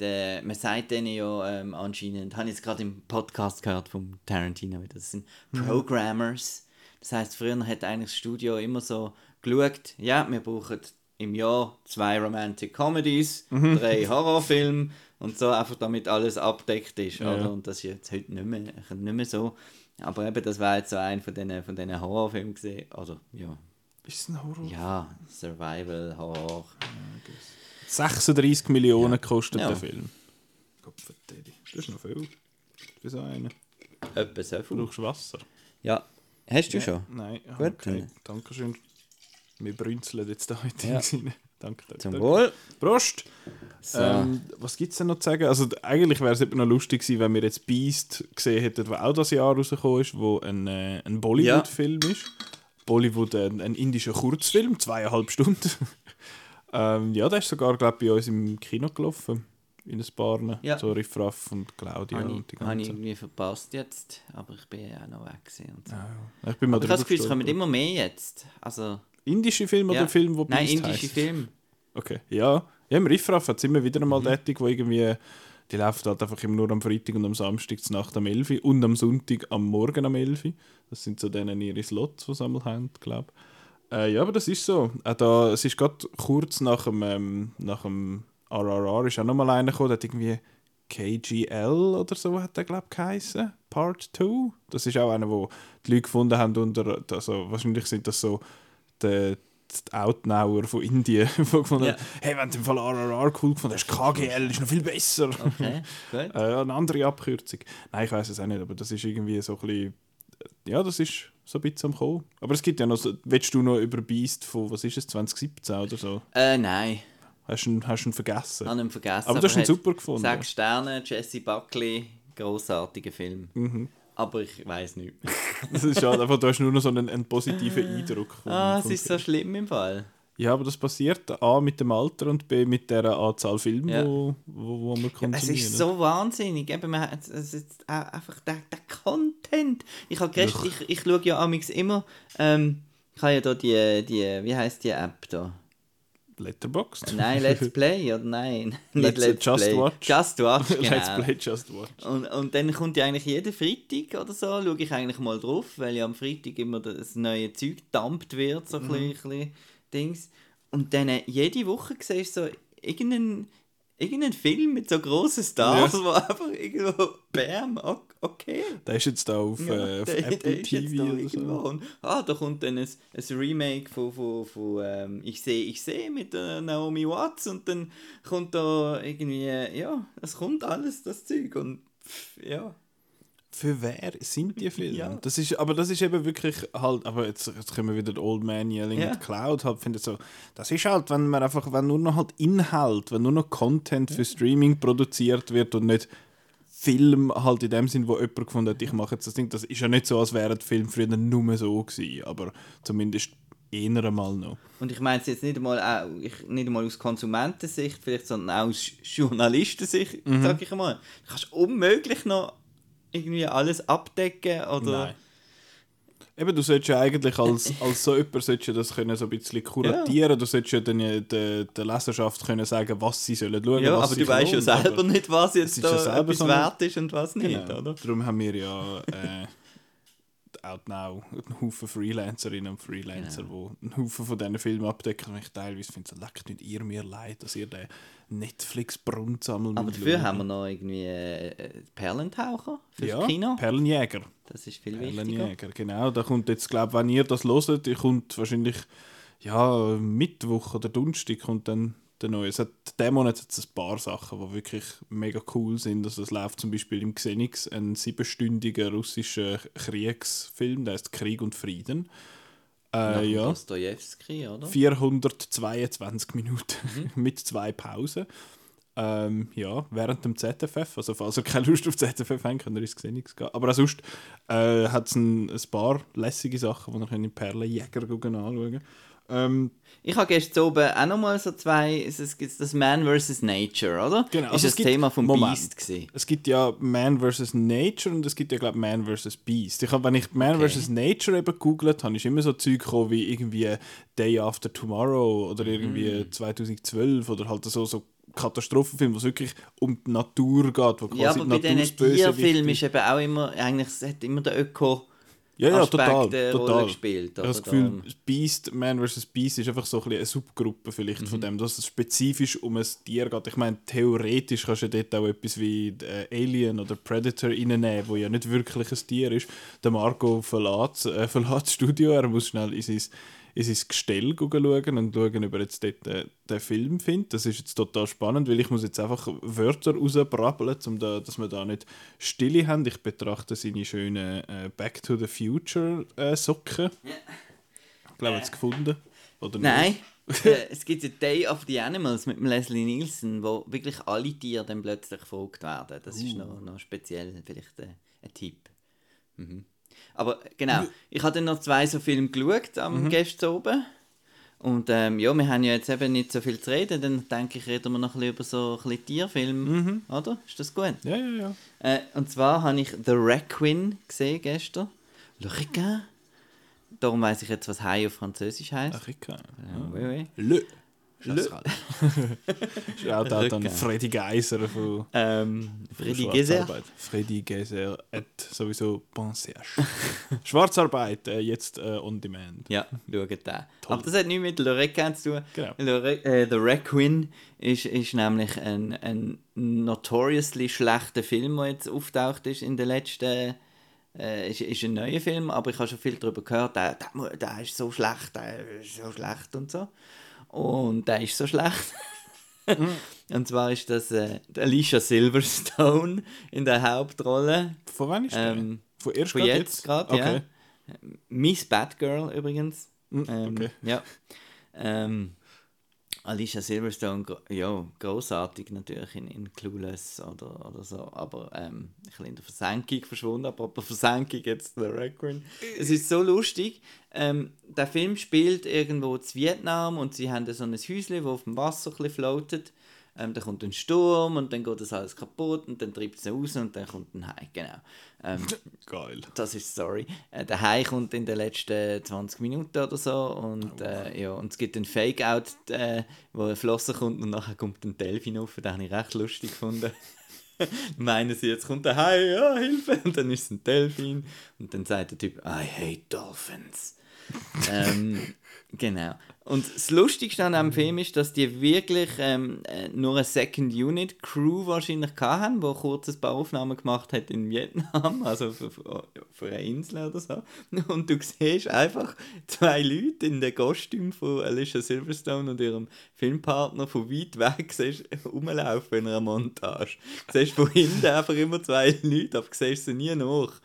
der, man sagt denen ja ähm, anscheinend, habe ich jetzt gerade im Podcast gehört vom Tarantino das sind Programmers. Das heißt, früher hat eigentlich das Studio immer so geschaut, ja, wir brauchen im Jahr zwei Romantic Comedies, drei Horrorfilme und so, einfach damit alles abdeckt ist. Ja. Oder? Und das ist jetzt heute nicht mehr, nicht mehr so. Aber eben, das war jetzt so ein von diesen von diesen Horrorfilmen gesehen. Also, ja. Ist es ein Horror? Ja, Survival, Horror. 36 Millionen kostet Ja. der Film. Verdammt, das ist noch viel. Für so einen. Etwa so Du viel. brauchst Wasser. Ja. Hast du schon? Nein, Gut, okay. Dankeschön. Wir brünzeln jetzt da heute Ja. rein. Danke, danke. Zum danke. Wohl. Prost! So. Ähm, was gibt es denn noch zu sagen? Also, eigentlich wäre es eben noch lustig gewesen, wenn wir jetzt Beast gesehen hätten, der auch das Jahr rausgekommen ist, wo ein, äh, ein Bollywood-Film ist. Bollywood, ein, ein indischer Kurzfilm, zweieinhalb Stunden. ähm, ja, der ist sogar, glaube ich, bei uns im Kino gelaufen. In ein paar. Ja. So Riff Raff und Claudia habe und die ich, habe ich irgendwie verpasst jetzt, aber ich bin ja auch noch weg. Und so. Ja, ja. Ich bin mal Aber ich habe das Gefühl, es kommen immer mehr jetzt. Also, Indische Film oder ja. Film, wo Nein, indische heisst? Filme. Okay, ja. Ja, im Riffraff hat es immer wieder mal Mhm. tätig, wo irgendwie, die läuft halt einfach immer nur am Freitag und am Samstag zur Nacht am 11 Uhr und am Sonntag am Morgen am 11 Uhr. Das sind so denen ihre Slots, die sie einmal haben, glaube ich. Äh, ja, aber das ist so. Auch da, es ist gerade kurz nach dem, ähm, nach dem RRR ist auch nochmal einer gekommen, der hat irgendwie KGL oder so hat der, glaube ich, geheißen. Part 2. Das ist auch einer, wo die Leute gefunden haben unter, also wahrscheinlich sind das so die, die Outnauer von Indien, die gefunden haben, hey, wenn du im Fall RRR cool gefunden hast, KGL ist noch viel besser. Okay, gut. Äh, eine andere Abkürzung. Nein, ich weiß es auch nicht, aber das ist irgendwie so ein bisschen. Ja, das ist so ein bisschen am Kommen. Aber es gibt ja noch. So, willst du noch über Beast von, was ist es, 2017 oder so? Äh, nein, Hast du ihn, hast du ihn vergessen? ich habe ihn vergessen. aber du hast ihn super gefunden. Sechs Sterne, Jesse Buckley, großartiger Film. Mhm. Aber ich weiß nicht. Das ist schade, einfach, du hast nur noch so einen, einen positiven Eindruck. vom- Ah, es ist so schlimm im Fall. Ja, aber das passiert A mit dem Alter und B mit der Anzahl Filme, Ja. wo, wo, wo wir konsumieren. Es ist so wahnsinnig. Eben, man hat, es ist einfach der, der Content. Ich, hab gestern, ich, ich schaue ja immer. Ähm, ich habe ja da die, die, wie heißt die App da? Letterboxd? Nein, Let's Play oder nein? Let's- Just Watch. Just Watch, genau. Let's Play Just Watch. Und, und dann kommt ja eigentlich jeden Freitag oder so, schaue ich eigentlich mal drauf, weil ja am Freitag immer das neue Zeug gedammt wird, so ein bisschen, bisschen Dings. Und dann äh, jede Woche siehst du so irgendeinen, irgendeinen Film mit so grossen Stars, Ja. wo einfach irgendwo, bam, okay. Der ist jetzt da auf, äh, auf der- der Apple jetzt TV da oder so. Und, ah, da kommt dann ein, ein Remake von, von, von ähm, Ich sehe, ich sehe mit äh, Naomi Watts und dann kommt da irgendwie, äh, ja, es kommt alles, das Zeug und pff, ja. Für wer sind die Filme? Ja. Das ist, aber das ist eben wirklich halt, aber jetzt, jetzt können wir wieder den Old Man Yelling Ja. at Cloud halt, finde so, das ist halt, wenn man einfach, wenn nur noch halt Inhalt, wenn nur noch Content für Streaming produziert wird und nicht Film halt in dem Sinn, wo jemand gefunden hat, ich mache jetzt das Ding, das ist ja nicht so, als wären die Filme früher nur so gewesen, aber zumindest eher einmal noch. Und ich meine es jetzt nicht einmal, auch, ich, nicht einmal aus Konsumentensicht, vielleicht, sondern auch aus Journalistensicht, Mhm. sag ich mal. Du kannst unmöglich noch irgendwie alles abdecken oder... Nein. Eben, du solltest ja eigentlich als, als so jemand solltest ja das können so ein bisschen kuratieren. Du solltest ja dann ja der, der Leserschaft können sagen, was sie sollen schauen Ja, was aber du weißt ja selber nicht, was jetzt da ja etwas so wert ist und was nicht, Genau. oder? Darum haben wir ja äh, Out Now einen Haufen Freelancerinnen und Freelancer, Genau. die einen Haufen von diesen Filmen abdecken. Und ich teilweise finde, so leckt nicht ihr mir leid, dass ihr den Netflix-Brunnen sammelt. Aber dafür haben wir noch irgendwie äh, Perlentaucher fürs ja, Kino. Perlenjäger. Das ist viel wichtiger. Perlenjäger, genau. Da kommt jetzt, glaube wenn ihr das hört, kommt wahrscheinlich ja, Mittwoch oder Donnerstag kommt dann der neue. Es hat, diesen Monat hat es ein paar Sachen, die wirklich mega cool sind. Also es läuft zum Beispiel im Xenix ein siebenstündiger russischer Kriegsfilm, der heißt Krieg und Frieden. Äh, ja. Dostojewski, oder? 422 Minuten Mhm. mit zwei Pausen. Ähm, ja, während dem ZFF. Also, falls ihr keine Lust auf ZFF habt, könnt ihr ins Xenix gehen. Aber auch sonst äh, hat es ein, ein paar lässige Sachen, die ihr könnt in Perlenjäger anschauen Ähm, Ich habe gestern oben auch nochmal so zwei, es gibt das Man vs. Nature, oder? Genau, Ist also es das gibt- Thema vom Moment. Beast gewesen. es gibt ja Man vs. Nature und es gibt ja, glaube ich, Man vs. Beast. Ich hab, wenn ich Man Okay. vs. Nature eben googelt habe, ist immer so Zeug gekommen wie irgendwie Day After Tomorrow oder irgendwie Mhm. 2012 oder halt so, so Katastrophenfilm, wo es wirklich um die Natur geht, wo quasi Ja, aber bei die diesen Natur das Bösewicht Tierfilmen ist eben auch immer, eigentlich es hat immer der Öko Ja, ja, Aspekt total. total. Rolle gespielt. Ich habe das? Gefühl, Beast, Man vs. Beast ist einfach so ein eine Subgruppe vielleicht Mhm. von dem, dass es spezifisch um ein Tier geht. Ich meine, theoretisch kannst du dort auch etwas wie äh, Alien oder Predator reinnehmen, wo ja nicht wirklich ein Tier ist. Der Marco verlässt, äh, verlässt das Studio, er muss schnell in sein, in sein Gestell schauen und schauen, ob er jetzt dort äh, den Film findet. Das ist jetzt total spannend, weil ich muss jetzt einfach Wörter rausbrabbeln, um da, dass wir da nicht Stille haben. Ich betrachte seine schönen äh, Back to the Future äh, Socken. Ich glaube, er hat es gefunden. Oder Nein, äh, es gibt ja Day of the Animals mit Leslie Nielsen, wo wirklich alle Tiere dann plötzlich gefolgt werden. Das ist noch, noch speziell, vielleicht äh, ein Tipp. Mhm. Aber genau, ich habe dann noch zwei so Filme geschaut am gestern oben. Und ähm, ja, wir haben ja jetzt eben nicht so viel zu reden, dann denke ich, reden wir noch ein bisschen über so ein bisschen Tierfilme, oder? Ist das gut? Ja, ja, ja. Äh, und zwar habe ich The Requin gesehen gestern. Le Requin. Darum weiß ich jetzt, was Hai auf Französisch heißt. Ich kann. Ja, oui, oui. Le. Le. Schaut auch dann. Freddy Geiser von Ähm, Freddy. Schwarzarbeit. Freddy Geiser at sowieso Pensage. Schwarzarbeit, äh, jetzt äh, on demand. Ja, schaut den. Aber das hat nichts mit Le Requin zu tun. Genau. Le äh, The Requin ist, ist nämlich ein, ein notoriously schlechter Film, der jetzt auftaucht ist in den letzten äh, ist, ist ein neuer Film, aber ich habe schon viel darüber gehört, der, der, der ist so schlecht, der ist so schlecht und so. Und der ist so schlecht. und zwar ist das äh, Alicia Silverstone in der Hauptrolle. Von wann ist der? Ähm, Von erst von grad jetzt gerade, okay. ja. Miss Batgirl übrigens. Mm, Ähm, okay. Ja. Ähm, Alicia Silverstone, ja, großartig natürlich in, in Clueless oder, oder so, aber ähm, ein bisschen in der Versenkung verschwunden. Apropos Versenkung, jetzt der Requiem. Es ist so lustig. Ähm, der Film spielt irgendwo in Vietnam und sie haben so ein Häuschen, das auf dem Wasser ein bisschen floatet. Ähm, dann kommt ein Sturm und dann geht das alles kaputt und dann treibt es raus und dann kommt ein Hai. Genau. Ähm, Geil. das ist Story. Äh, der Hai kommt in den letzten 20 Minuten oder so und, äh, ja, und es gibt einen Fake-Out, äh, wo ein Flosser kommt und nachher kommt ein Delfin auf. Den habe ich recht lustig gefunden. Meinen sie, jetzt kommt der Hai, ja, Hilfe! Und dann ist es ein Delfin und dann sagt der Typ, I hate dolphins. ähm, genau. Und das Lustigste an diesem Film ist, dass die wirklich ähm, äh, nur eine Second Unit Crew wahrscheinlich hatten, die kurz ein paar Aufnahmen gemacht hat in Vietnam, also für, für, eine Insel oder so. Und du siehst einfach zwei Leute in den Kostüm von Alicia Silverstone und ihrem Filmpartner von weit weg siehst, rumlaufen in einer Montage. Du siehst von hinten einfach immer zwei Leute, aber du siehst sie nie nach.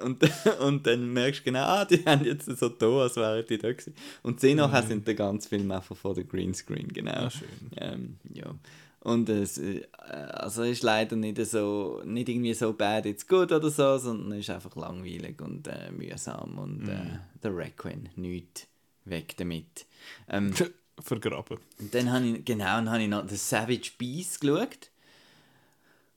Und, und dann merkst du genau, ah, die haben jetzt so da, als wären die da gewesen. Und sie nachher sind der ganze Film einfach vor der Greenscreen, genau. Ah, schön. Ähm, ja. Und es äh, also ist leider nicht so, nicht irgendwie so bad, it's good oder so, sondern ist einfach langweilig und äh, mühsam und äh, der Requiem, nichts weg damit. Ähm, Vergraben. und dann habe ich, genau, dann habe ich noch The Savage Beast geschaut.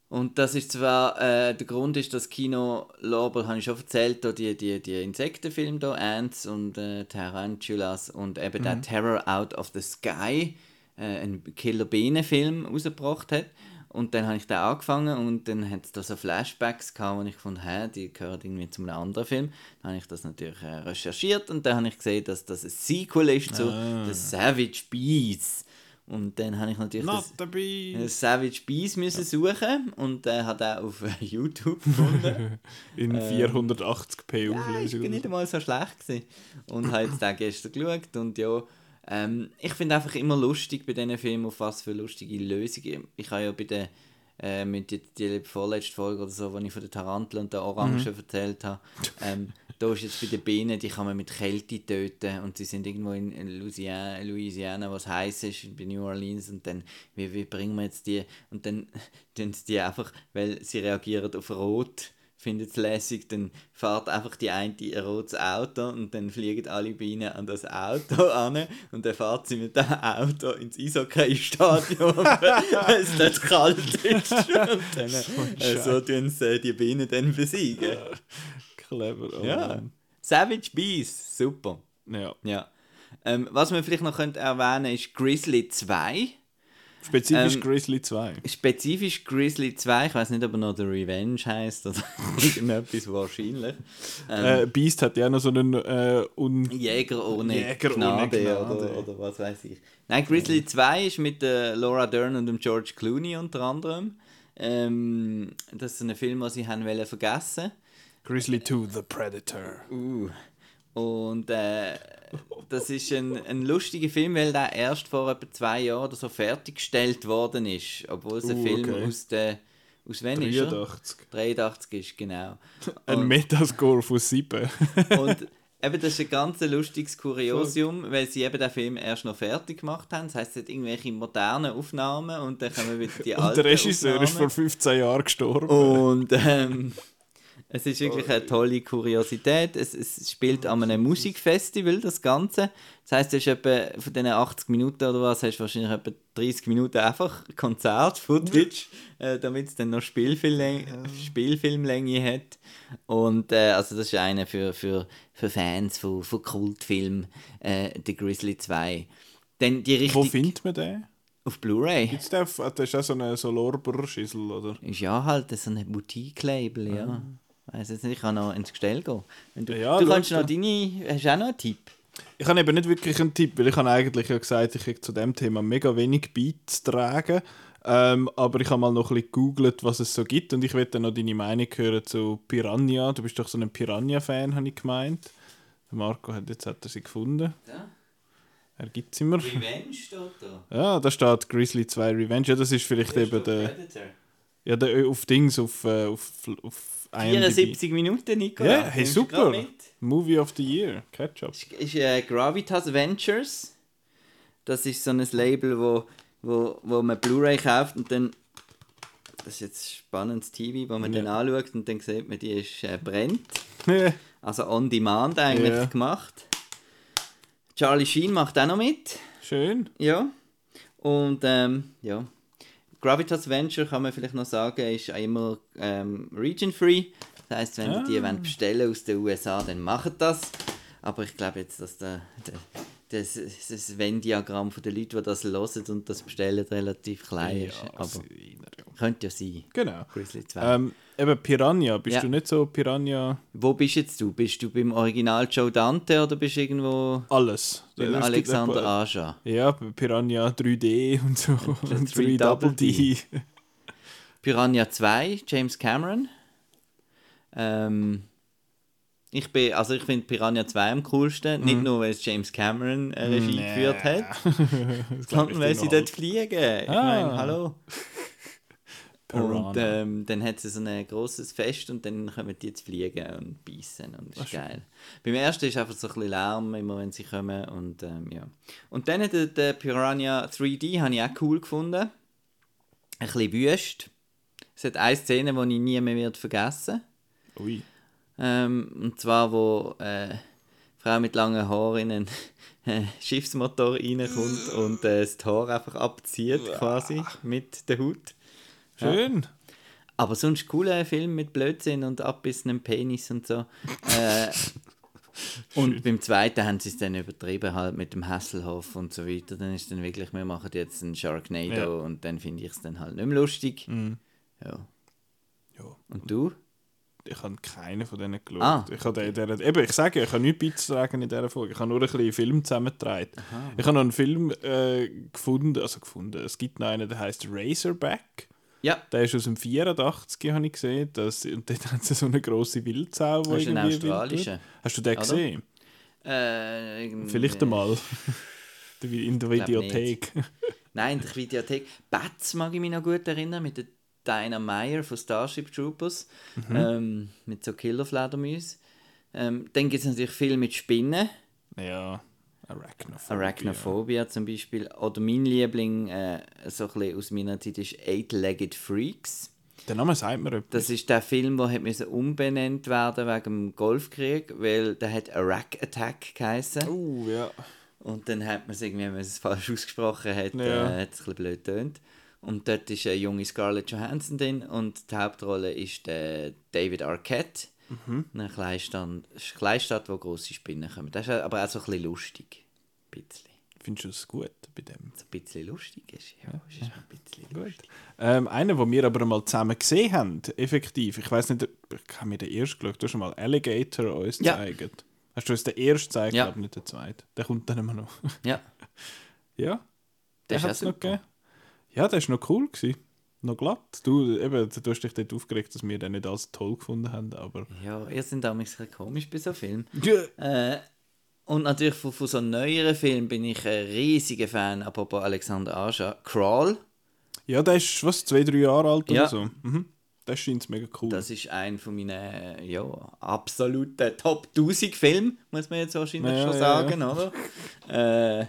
Und das ist zwar, äh, der Grund ist, dass Kino Lober, habe ich schon erzählt, da die, die, die Insektenfilme da, Ants und äh, Tarantulas und eben der Terror Out of the Sky, äh, ein Killer-Bene-Film rausgebracht hat. Und dann habe ich den angefangen und dann hat es da so Flashbacks gehabt, wo ich fand, hä, die gehören irgendwie zu einem anderen Film. Dann habe ich das natürlich äh, recherchiert und dann habe ich gesehen, dass das ein Sequel ist zu The Savage Beasts. Und dann habe ich natürlich Not das, Savage Beasts müssen suchen und äh, hat auch auf äh, YouTube gefunden. In 480p Ja, ist Auflösung. nicht einmal so schlecht gewesen. Und habe jetzt den gestern geschaut und ja, ähm, ich finde einfach immer lustig bei diesen Filmen, auf was für lustige Lösungen. Ich habe ja bei der, äh, mit der, die vorletzte Folge oder so, wo ich von der Tarantel und der Orange erzählt habe, ähm, da ist jetzt bei den Bienen, die kann man mit Kälte töten. Und sie sind irgendwo in, Louisiana, Louisiana, was heiß ist, bei New Orleans. Und dann, wie, wie bringen wir jetzt die, und dann tun sie die einfach, weil sie reagieren auf Rot, findet es lässig, dann fährt einfach die eine ein rotes Auto und dann fliegen alle Bienen an das Auto an. Und dann fährt sie mit dem Auto ins Eishockey-Stadion, weil es dort kalt ist. Und dann, äh, so tun sie die Bienen dann besiegen. Clever. Oh Ja. Savage Bees, super. ja. Ja. Ähm, was man vielleicht noch könnte erwähnen ist Grizzly 2. Spezifisch Ähm, Grizzly 2. Spezifisch Grizzly 2, ich weiß nicht, ob er noch The Revenge heißt oder irgendetwas wahrscheinlich. Ähm, Äh, Beast hat ja noch so einen äh, un Jäger ohne Jäger ohne Gnade, Gnade. Oder, oder was weiß ich. Nein, Grizzly 2 ist mit äh, Laura Dern und dem George Clooney unter anderem. Ähm, das ist ein Film, den sie haben vergessen Grizzly 2 The Predator. Uh. Und äh, das ist ein, ein lustiger Film, weil der erst vor etwa zwei Jahren oder so fertiggestellt worden ist. Obwohl es ein Uh, Film okay. aus der. Aus wann ist er? 83. 83 ist, genau. Ein Und- Metascore von 7. Und eben, das ist ein ganz lustiges Kuriosium, weil sie eben den Film erst noch fertig gemacht haben. Das heisst, es hat irgendwelche modernen Aufnahmen und dann kommen wieder die alten Und der Regisseur ist vor Aufnahmen. 15 Jahren gestorben. Und ähm, es ist wirklich eine tolle Kuriosität. Es, es spielt an einem Musikfestival, das Ganze. Das heisst, du hast etwa von diesen 80 Minuten oder was, hast du wahrscheinlich etwa 30 Minuten einfach Konzert-Footage, äh, damit es dann noch Spielfilmlänge, Spielfilmlänge hat. Und äh, also das ist einer für, für, für Fans von, von Kultfilmen, äh, The Grizzly 2. Dann die Wo richtig findet man den? auf Blu-ray. Gibt's den? Das ist auch so ein so Lorbeer-Schissel, oder? Ist ja halt so ein Boutique-Label, ja. Weiß jetzt nicht, ich kann noch ins Gestell gehen. Wenn du, Ja, du kannst noch deine. Hast du auch noch einen Tipp? Ich habe eben nicht wirklich einen Tipp, weil ich habe eigentlich ja gesagt, ich habe zu dem Thema mega wenig beizutragen. Ähm, aber ich habe mal noch ein bisschen gegoogelt, was es so gibt und ich dann noch deine Meinung hören zu Piranha. Du bist doch so ein Piranha-Fan, habe ich gemeint. Der Marco hat jetzt hat er sie gefunden. Ja. Er gibt sie mir. Revenge steht da. Ja, da steht Grizzly 2 Revenge. Ja, das ist vielleicht eben der, Predator. ja, der auf Dings, auf, äh, auf, auf. 74 Minuten, Nicola. Ja, hey, super. Movie of the Year, Ketchup. Ist, ist äh, Gravitas Ventures. Das ist so ein Label, wo, wo, wo man Blu-ray kauft und dann. Das ist jetzt spannendes TV, wo man Ja. dann anschaut und dann sieht man, die ist äh, brennt. Ja. Also on demand eigentlich Ja. gemacht. Charlie Sheen macht auch noch mit. Schön. Ja. Und ähm, ja. Gravitas Venture kann man vielleicht noch sagen, ist auch immer ähm, region free. Das heisst, wenn Ah. ihr die wollt bestellen aus den USA, dann macht das. Aber ich glaube jetzt, dass der, der, das, das Venn-Diagramm von den Leuten, die das hören und das bestellen, relativ klein ist. Aber sie- könnte ja sein. Genau. Grizzly 2. Ähm, eben Piranha, bist Ja. du nicht so Piranha? Wo bist jetzt du? Bist du beim Original Joe Dante oder bist du irgendwo Alles. beim gibt Alexander etwa- Aja? Ja, Piranha 3D und so. und 3 Double D. Piranha 2, James Cameron. Ähm, ich bin, also ich finde Piranha 2 am coolsten, nicht nur weil es James Cameron äh, Regie Nee. geführt hat, sondern ich weil sie dort fliegen. Ich Ah. meine, hallo. Piranha. Und ähm, dann hat es so ein grosses Fest und dann kommen die zu fliegen und beißen und das ist geil. Beim ersten ist einfach so ein bisschen Lärm, immer wenn sie kommen und ähm, ja. Und dann der, der Piranha 3D habe ich auch cool gefunden. Ein bisschen wüst. Es hat eine Szene, die ich nie mehr wird vergessen Ui. ähm, Und zwar, wo äh, eine Frau mit langen Haaren in einen äh, Schiffsmotor reinkommt und äh, das Tor einfach abzieht quasi mit der Haut. Schön. Aber sonst cooler Film mit Blödsinn und abbissenem Penis und so. Äh, und beim zweiten haben sie es dann übertrieben halt mit dem Hasselhoff und so weiter. Dann ist dann wirklich, wir machen jetzt einen Sharknado Ja. und dann finde ich es dann halt nicht mehr lustig. Mhm. Ja. Ja. Und du? Ich habe keinen von denen geschaut. Ah. Ich, habe der, der, eben, ich sage, ich habe nichts beizutragen in dieser Folge. Ich habe nur ein bisschen Film zusammengetragen. Ich habe noch einen Film äh, gefunden, also gefunden, es gibt noch einen, der heißt Razorback. Ja. Der ist aus dem 84, habe ich gesehen. Das, und dort haben sie so eine grosse Wildsau, Das ist ein australischer. Hast du den Oder? gesehen? Äh, Vielleicht einmal. in der Videothek. Nein, in der Videothek. Bats mag ich mich noch gut erinnern, mit der Dinah Meyer von Starship Troopers. Mhm. Ähm, mit so Killerfledermäusen. Ähm, dann gibt es natürlich viel mit Spinnen. Ja, Arachnophobia. Arachnophobia zum Beispiel. Oder mein Liebling, äh, so ein bisschen aus meiner Zeit, ist Eight-Legged Freaks. Der Name sagt mir etwas. Das ist der Film, der hat umbenannt werden wegen dem Golfkrieg, weil der hat Iraq Attack geheißen. Oh, ja. Und dann hat man es irgendwie, wenn man es falsch ausgesprochen hat, Ja. äh, hat es ein bisschen blöd getönt. Und dort ist eine junge Scarlett Johansson drin und die Hauptrolle ist der David Arquette. Mhm. Eine Kleinstadt, Kleinstadt, wo grosse Spinnen kommen. Das ist aber auch so ein bisschen lustig. Ein bisschen. Findest du es gut bei dem? So ein bisschen lustig ist. Ja, es ist ein bisschen lustig. Ähm, einer, den wir aber mal zusammen gesehen haben, effektiv. Ich weiß nicht, ich habe mir den ersten geschaut. Du hast schon mal Alligator uns Ja. gezeigt. Hast du uns den ersten gezeigt, Ja. glaube nicht den zweiten. Der kommt dann immer noch. Ja, ja, der ist auch hat's noch gegeben. Ja, der war noch cool. Gewesen. Noch glatt. Du, eben, du hast dich dort aufgeregt, dass wir den nicht als toll gefunden haben, aber... Ja, ihr seid damals ein bisschen komisch bei so Filmen. Ja. Äh, und natürlich von, von so neueren Filmen bin ich ein riesiger Fan, apropos Alexander Aja. Crawl, Ja, der ist, was, zwei, drei Jahre alt Ja. oder so. Mhm. Das scheint mega cool. das ist ein von meinen ja, absoluten Top 1000 Filmen, muss man jetzt wahrscheinlich Ja, schon ja, sagen, oder? Äh,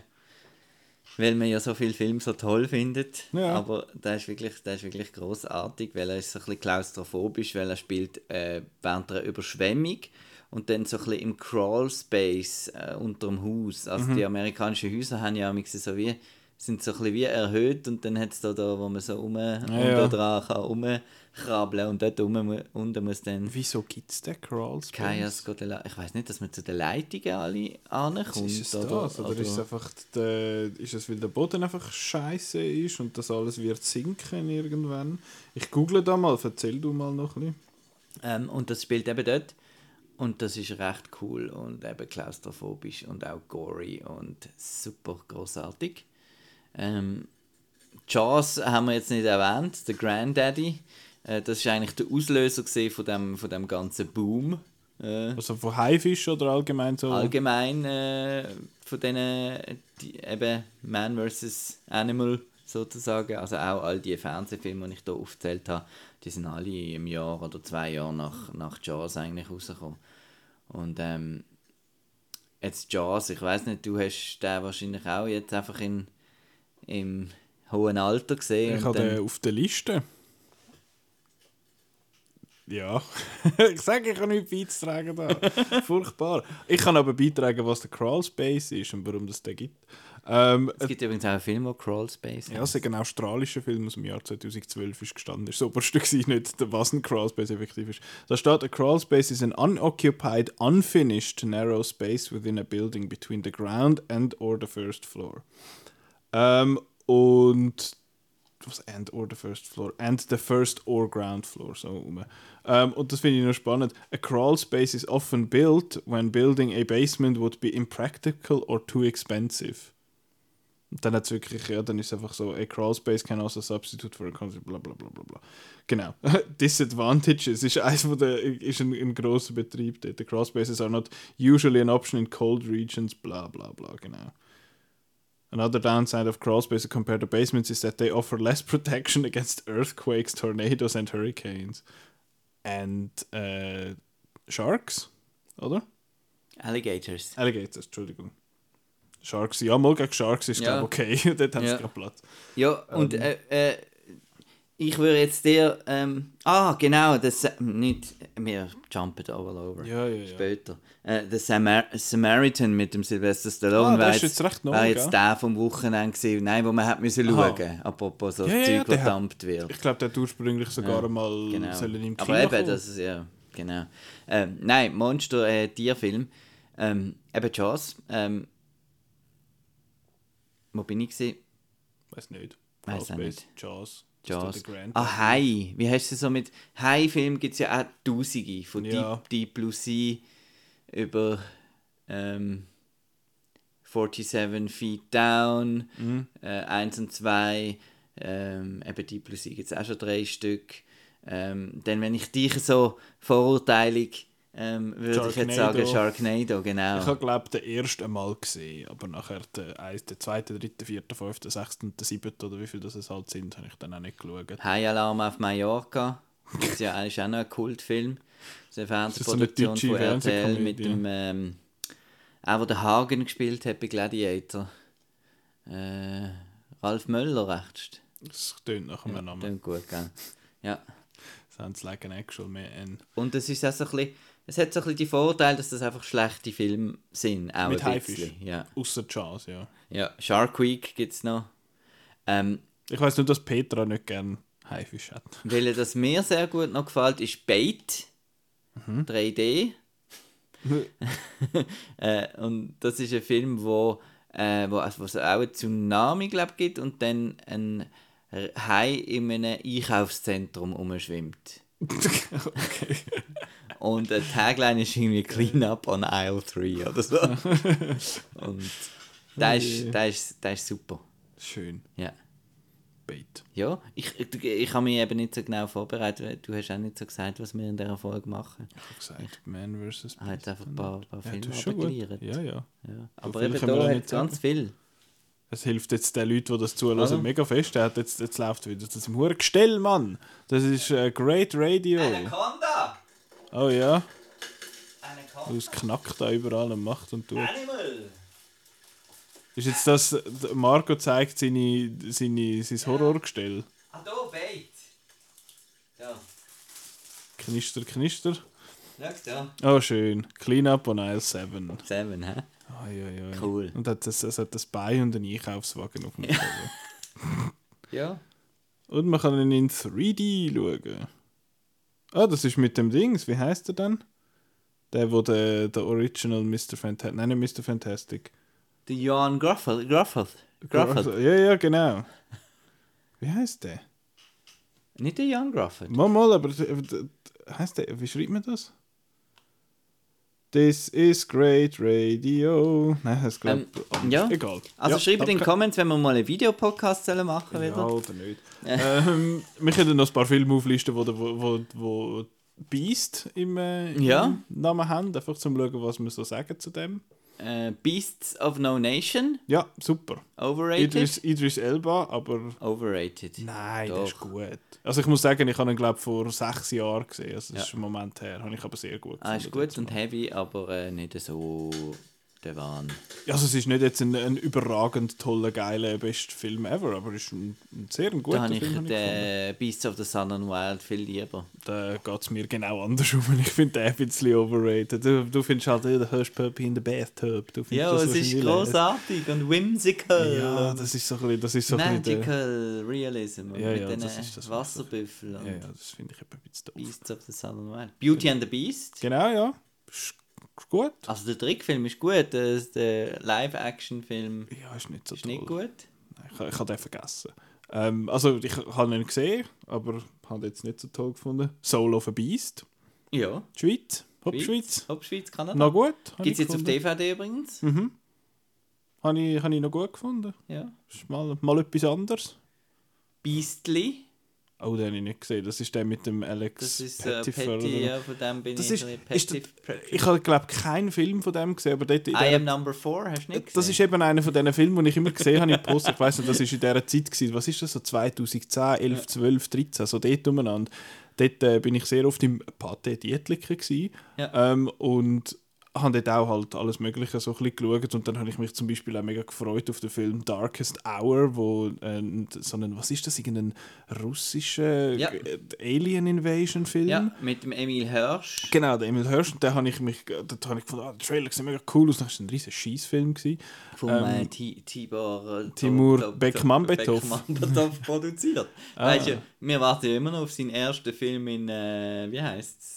weil man ja so viele Filme so toll findet. Ja. Aber der ist wirklich, der ist wirklich großartig, weil er ist so ein bisschen klaustrophobisch, weil er spielt äh, während einer Überschwemmung und dann so ein bisschen im Crawl Space äh, unter dem Haus. Also Mhm. die amerikanischen Häuser haben ja so wie sind so ein bisschen wie erhöht und dann hat es da, da, wo man so um, ja. dran kann rumkrabbeln und dort rum, unten muss dann Wieso gibt es den Crawl Space? Chaos go de la- Ich weiß nicht, dass man zu den Leitungen alle ankommt. Ist es oder, das? Oder, ist es einfach der, ist es, weil der Boden einfach scheiße ist und das alles wird sinken irgendwann? Ich google da mal, erzähl du mal noch ein bisschen. Ähm, und das spielt eben dort. Und das ist recht cool und eben klaustrophobisch und auch gory und super großartig. Ähm, Jaws haben wir jetzt nicht erwähnt, der Granddaddy. Äh, das ist eigentlich der Auslöser von dem, von dem ganzen Boom. Äh, Also von Haifisch oder allgemein so? allgemein äh, von diesen die, eben Man vs. Animal sozusagen. Also auch all die Fernsehfilme, die ich hier aufgezählt habe, die sind alle im Jahr oder zwei Jahre nach, nach Jaws eigentlich rausgekommen. Und ähm, jetzt Jaws, ich weiß nicht, du hast den wahrscheinlich auch jetzt einfach in, im hohen Alter gesehen. ich habe den auf der Liste. Ja, ich sage, ich habe nichts beizutragen da. Furchtbar. Ich kann aber beitragen, was der Crawl Space ist und warum das den gibt. Ähm, es gibt übrigens auch einen Film, der Crawl Space Ja, es ist ein australischer Film aus dem Jahr 2012 ist gestanden. Das oberste gewesen, nicht was ein Crawlspace effektiv ist. Da steht, a crawlspace is an unoccupied, unfinished, narrow space within a building between the ground and or the first floor. Ähm, und was and or the first floor and the first or ground floor so rum. Ähm, und das finde ich noch spannend. A crawl space is often built when building a basement would be impractical or too expensive. Und dann hat es wirklich, ja, dann ist einfach so, a crawl space can also substitute for a concept, bla bla bla bla bla. Genau. Disadvantages ist eins von der, ist ein, ein grosser Betrieb dort. The crawl spaces are not usually an option in cold regions, bla bla bla, genau. Another downside of crawl spaces compared to basements is that they offer less protection against earthquakes, tornadoes and hurricanes. And äh, sharks, oder? Alligators. Alligators, Entschuldigung. Sharks, ja, mal gegen Sharks ist Ja. glaube okay. Dort haben sie Ja. gerade Platz. Ja, und äh, äh, ich würde jetzt dir. Ähm, ah, genau, das. äh, Nicht. Wir jumpen all over. Ja, ja, ja. Später. Äh, The Samar Samaritan mit dem Sylvester Stallone Ah, der war jetzt recht neu, war jetzt der vom Wochenende gewesen, nein, wo man hat müssen Aha. schauen. Apropos so Ja, ja, Zeug, der dampft wird. Ich glaube, der hat ursprünglich sogar Ja, mal Genau. sollen im Kino Aber eben, kommen. das ist ja. Genau. Ähm, nein, Monster äh, Tierfilm. Ähm, eben Jaws. Ähm, wo bin ich gewesen? Weiß nicht. Crawlspace, nicht. Jaws. Jaws. Ah, Hai. Wie hast du so mit Hai-Film gibt es ja auch Tausende. Von Ja. Deep, Deep Blue Sea über ähm, 47 Feet Down, Mhm. äh, 1 und 2. Ähm, eben Deep Blue Sea gibt es auch schon drei Stück. Ähm, dann, wenn ich dich so vorurteilig ähm, würde ich jetzt sagen Sharknado. Genau. Ich habe, glaube den ersten Mal gesehen, aber nachher den, eins, den zweiten, dritten, vierten, fünften, sechsten den siebten oder wie viel das es halt sind, habe ich dann auch nicht geschaut. High-Alarm auf Mallorca. Das ist ja eigentlich auch noch ein Kultfilm. Das ist eine Das ist so eine Fernsehproduktion deutsche von RTL mit dem, ähm, auch wo der Hagen gespielt hat bei Gladiator. Äh, Ralf Möller, rechtst Das tönt nach einem Namen. Klingt gut, gell? Ja. Sounds like an actual man. Und es ist auch so ein bisschen, es hat so ein bisschen die Vorteile, dass das einfach schlechte Filme sind. Auch Mit Haifisch. Ja. Außer Jazz, ja. ja. Shark Week gibt es noch. Ähm, Ich weiß nur, dass Petra nicht gern Haifisch hat. Weil das mir sehr gut noch gefällt, ist Bait 3D. äh, und das ist ein Film, wo, äh, wo, also, wo es auch einen Tsunami glaub, gibt und dann ein Hai in einem Einkaufszentrum umschwimmt. Okay. Und die Tagline ist irgendwie Clean up on aisle 3 oder so. und der ist, der, ist, der ist super. Schön. Ja. Bait. Ja, ich, ich, ich habe mich eben nicht so genau vorbereitet, weil du hast auch nicht so gesagt, was wir in dieser Folge machen. Ich habe gesagt, Man vs. Er hat einfach ein paar, paar Ja, Filme gut. abgeliefert. Ja, ja. Ja. Aber eben da hat ganz viel. Es hilft jetzt den Leuten, die das zuhören, Also. mega fest. Der hat jetzt, jetzt läuft wieder das im Huren Gestell, Mann. Das ist äh, Great Radio. Anaconda! Oh ja. Anaconda! Es knackt da überall und macht und tut. Animal! Ist jetzt das, Marco zeigt seine, seine, sein Horrorgestell. Ah, da, Bait! Da, Knister, Knister. schau da. Oh, schön. Clean up on aisle 7. Seven, hä? Oh, ja, ja. Cool. Und hat das, es hat das Bein und einen Einkaufswagen auf dem Cover. Ja. Und man kann ihn in 3D schauen. Ah, das ist mit dem Dings. Wie heißt er dann? Der, wo der, der Original Mr. Fantastic. Nein, nicht Mr. Fantastic. Der Johan Gruffel. Gruffel. Gruffel. Ja, ja, genau. Wie heißt der? Nicht der Johan Gruffel. Mal, mal, aber heißt der, wie schreibt man das? This is great radio. Nein, das glaube Ähm, ja. Egal. Also ja, schreibt in den. Comments, wenn wir mal einen Videopodcast sollen machen Ja, wieder. oder nicht. ähm, wir können noch ein paar Filme auflisten, der- wo, wo, wo Beast im, äh, im Ja. Namen haben. Einfach zum schauen, was wir so sagen zu dem. Äh, Beasts of No Nation. Ja, super. Overrated. Idris, Idris Elba, aber Overrated. nein, Doch. das ist gut. Also ich muss sagen, ich habe ihn glaube vor sechs Jahren gesehen. Also das Ja. ist ein Moment her. Habe ich aber sehr gut Ah, ist gut und heavy, aber äh, nicht so der Wahn. Ja, Also es ist nicht jetzt ein, ein überragend toller, geiler, best Film ever, aber es ist ein, ein sehr ein guter Da Film. habe ich den Beasts of the Sun and Wild viel lieber. Da geht es mir genau andersrum. Ich finde den ein bisschen overrated. Du, du findest halt, äh, der Hush Puppy in the Bathtub. Du Ja, das es ist großartig und whimsical. Ja, das ist so ein bisschen, das ist so ein bisschen der, Magical Realism Ja, mit ja, den Wasserbüffeln Ja, ja, das finde ich ein bisschen doof. Beasts of the Sun and Wild. Beauty and the Beast. Genau, ja. Ist gut. Also der Trickfilm ist gut, der Live-Action-Film Ja, ist nicht so ist nicht gut. Nein, ich, ich habe den vergessen. Ähm, also, ich habe ihn gesehen, aber habe ihn jetzt nicht so toll gefunden. Soul of a Beast. Ja. Die Schweiz. Hauptschweiz. Hauptschweiz, Kanada. Noch gut. Gibt es jetzt auf gefunden. DVD übrigens? Mhm. Habe ich, habe ich noch gut gefunden. Ja. Ist mal, mal etwas anderes. Beastly. Oh, den habe ich nicht gesehen. Das ist der mit dem Alex Das ist äh, Pettyfer Petty, ja, von dem bin Das ich ist- ein ist Petty. Ich habe, glaube keinen Film von dem gesehen, aber dort in I der, am number four, hast du nicht das ist gesehen? eben einer von diesen Filmen, die ich immer gesehen habe im Post. Ich weiß nicht, das war in dieser Zeit. Gewesen. Was ist das? So 2010, 11, 12, 13, so dort umeinander. Dort äh, bin ich sehr oft im Pate Dietliken gewesen, Ja. ähm, und habe dort auch halt alles Mögliche so ein bisschen geschaut und dann habe ich mich zum Beispiel auch mega gefreut auf den Film Darkest Hour, wo äh, so einen, was ist das, irgendein russischer Ja. äh, Alien Invasion Film? Ja, mit dem Emil Hirsch. Genau, der Emil Hirsch, und da habe ich mich, da habe ich gefunden, ah, der Trailer sieht mega cool aus, das war ein riesen gewesen. Vom Ähm, äh, Ti- Tibor äh, Timur Bekmambetov. Bekmambetov produziert. Ah. Weißt du, wir warten immer noch auf seinen ersten Film in, wie heißt's?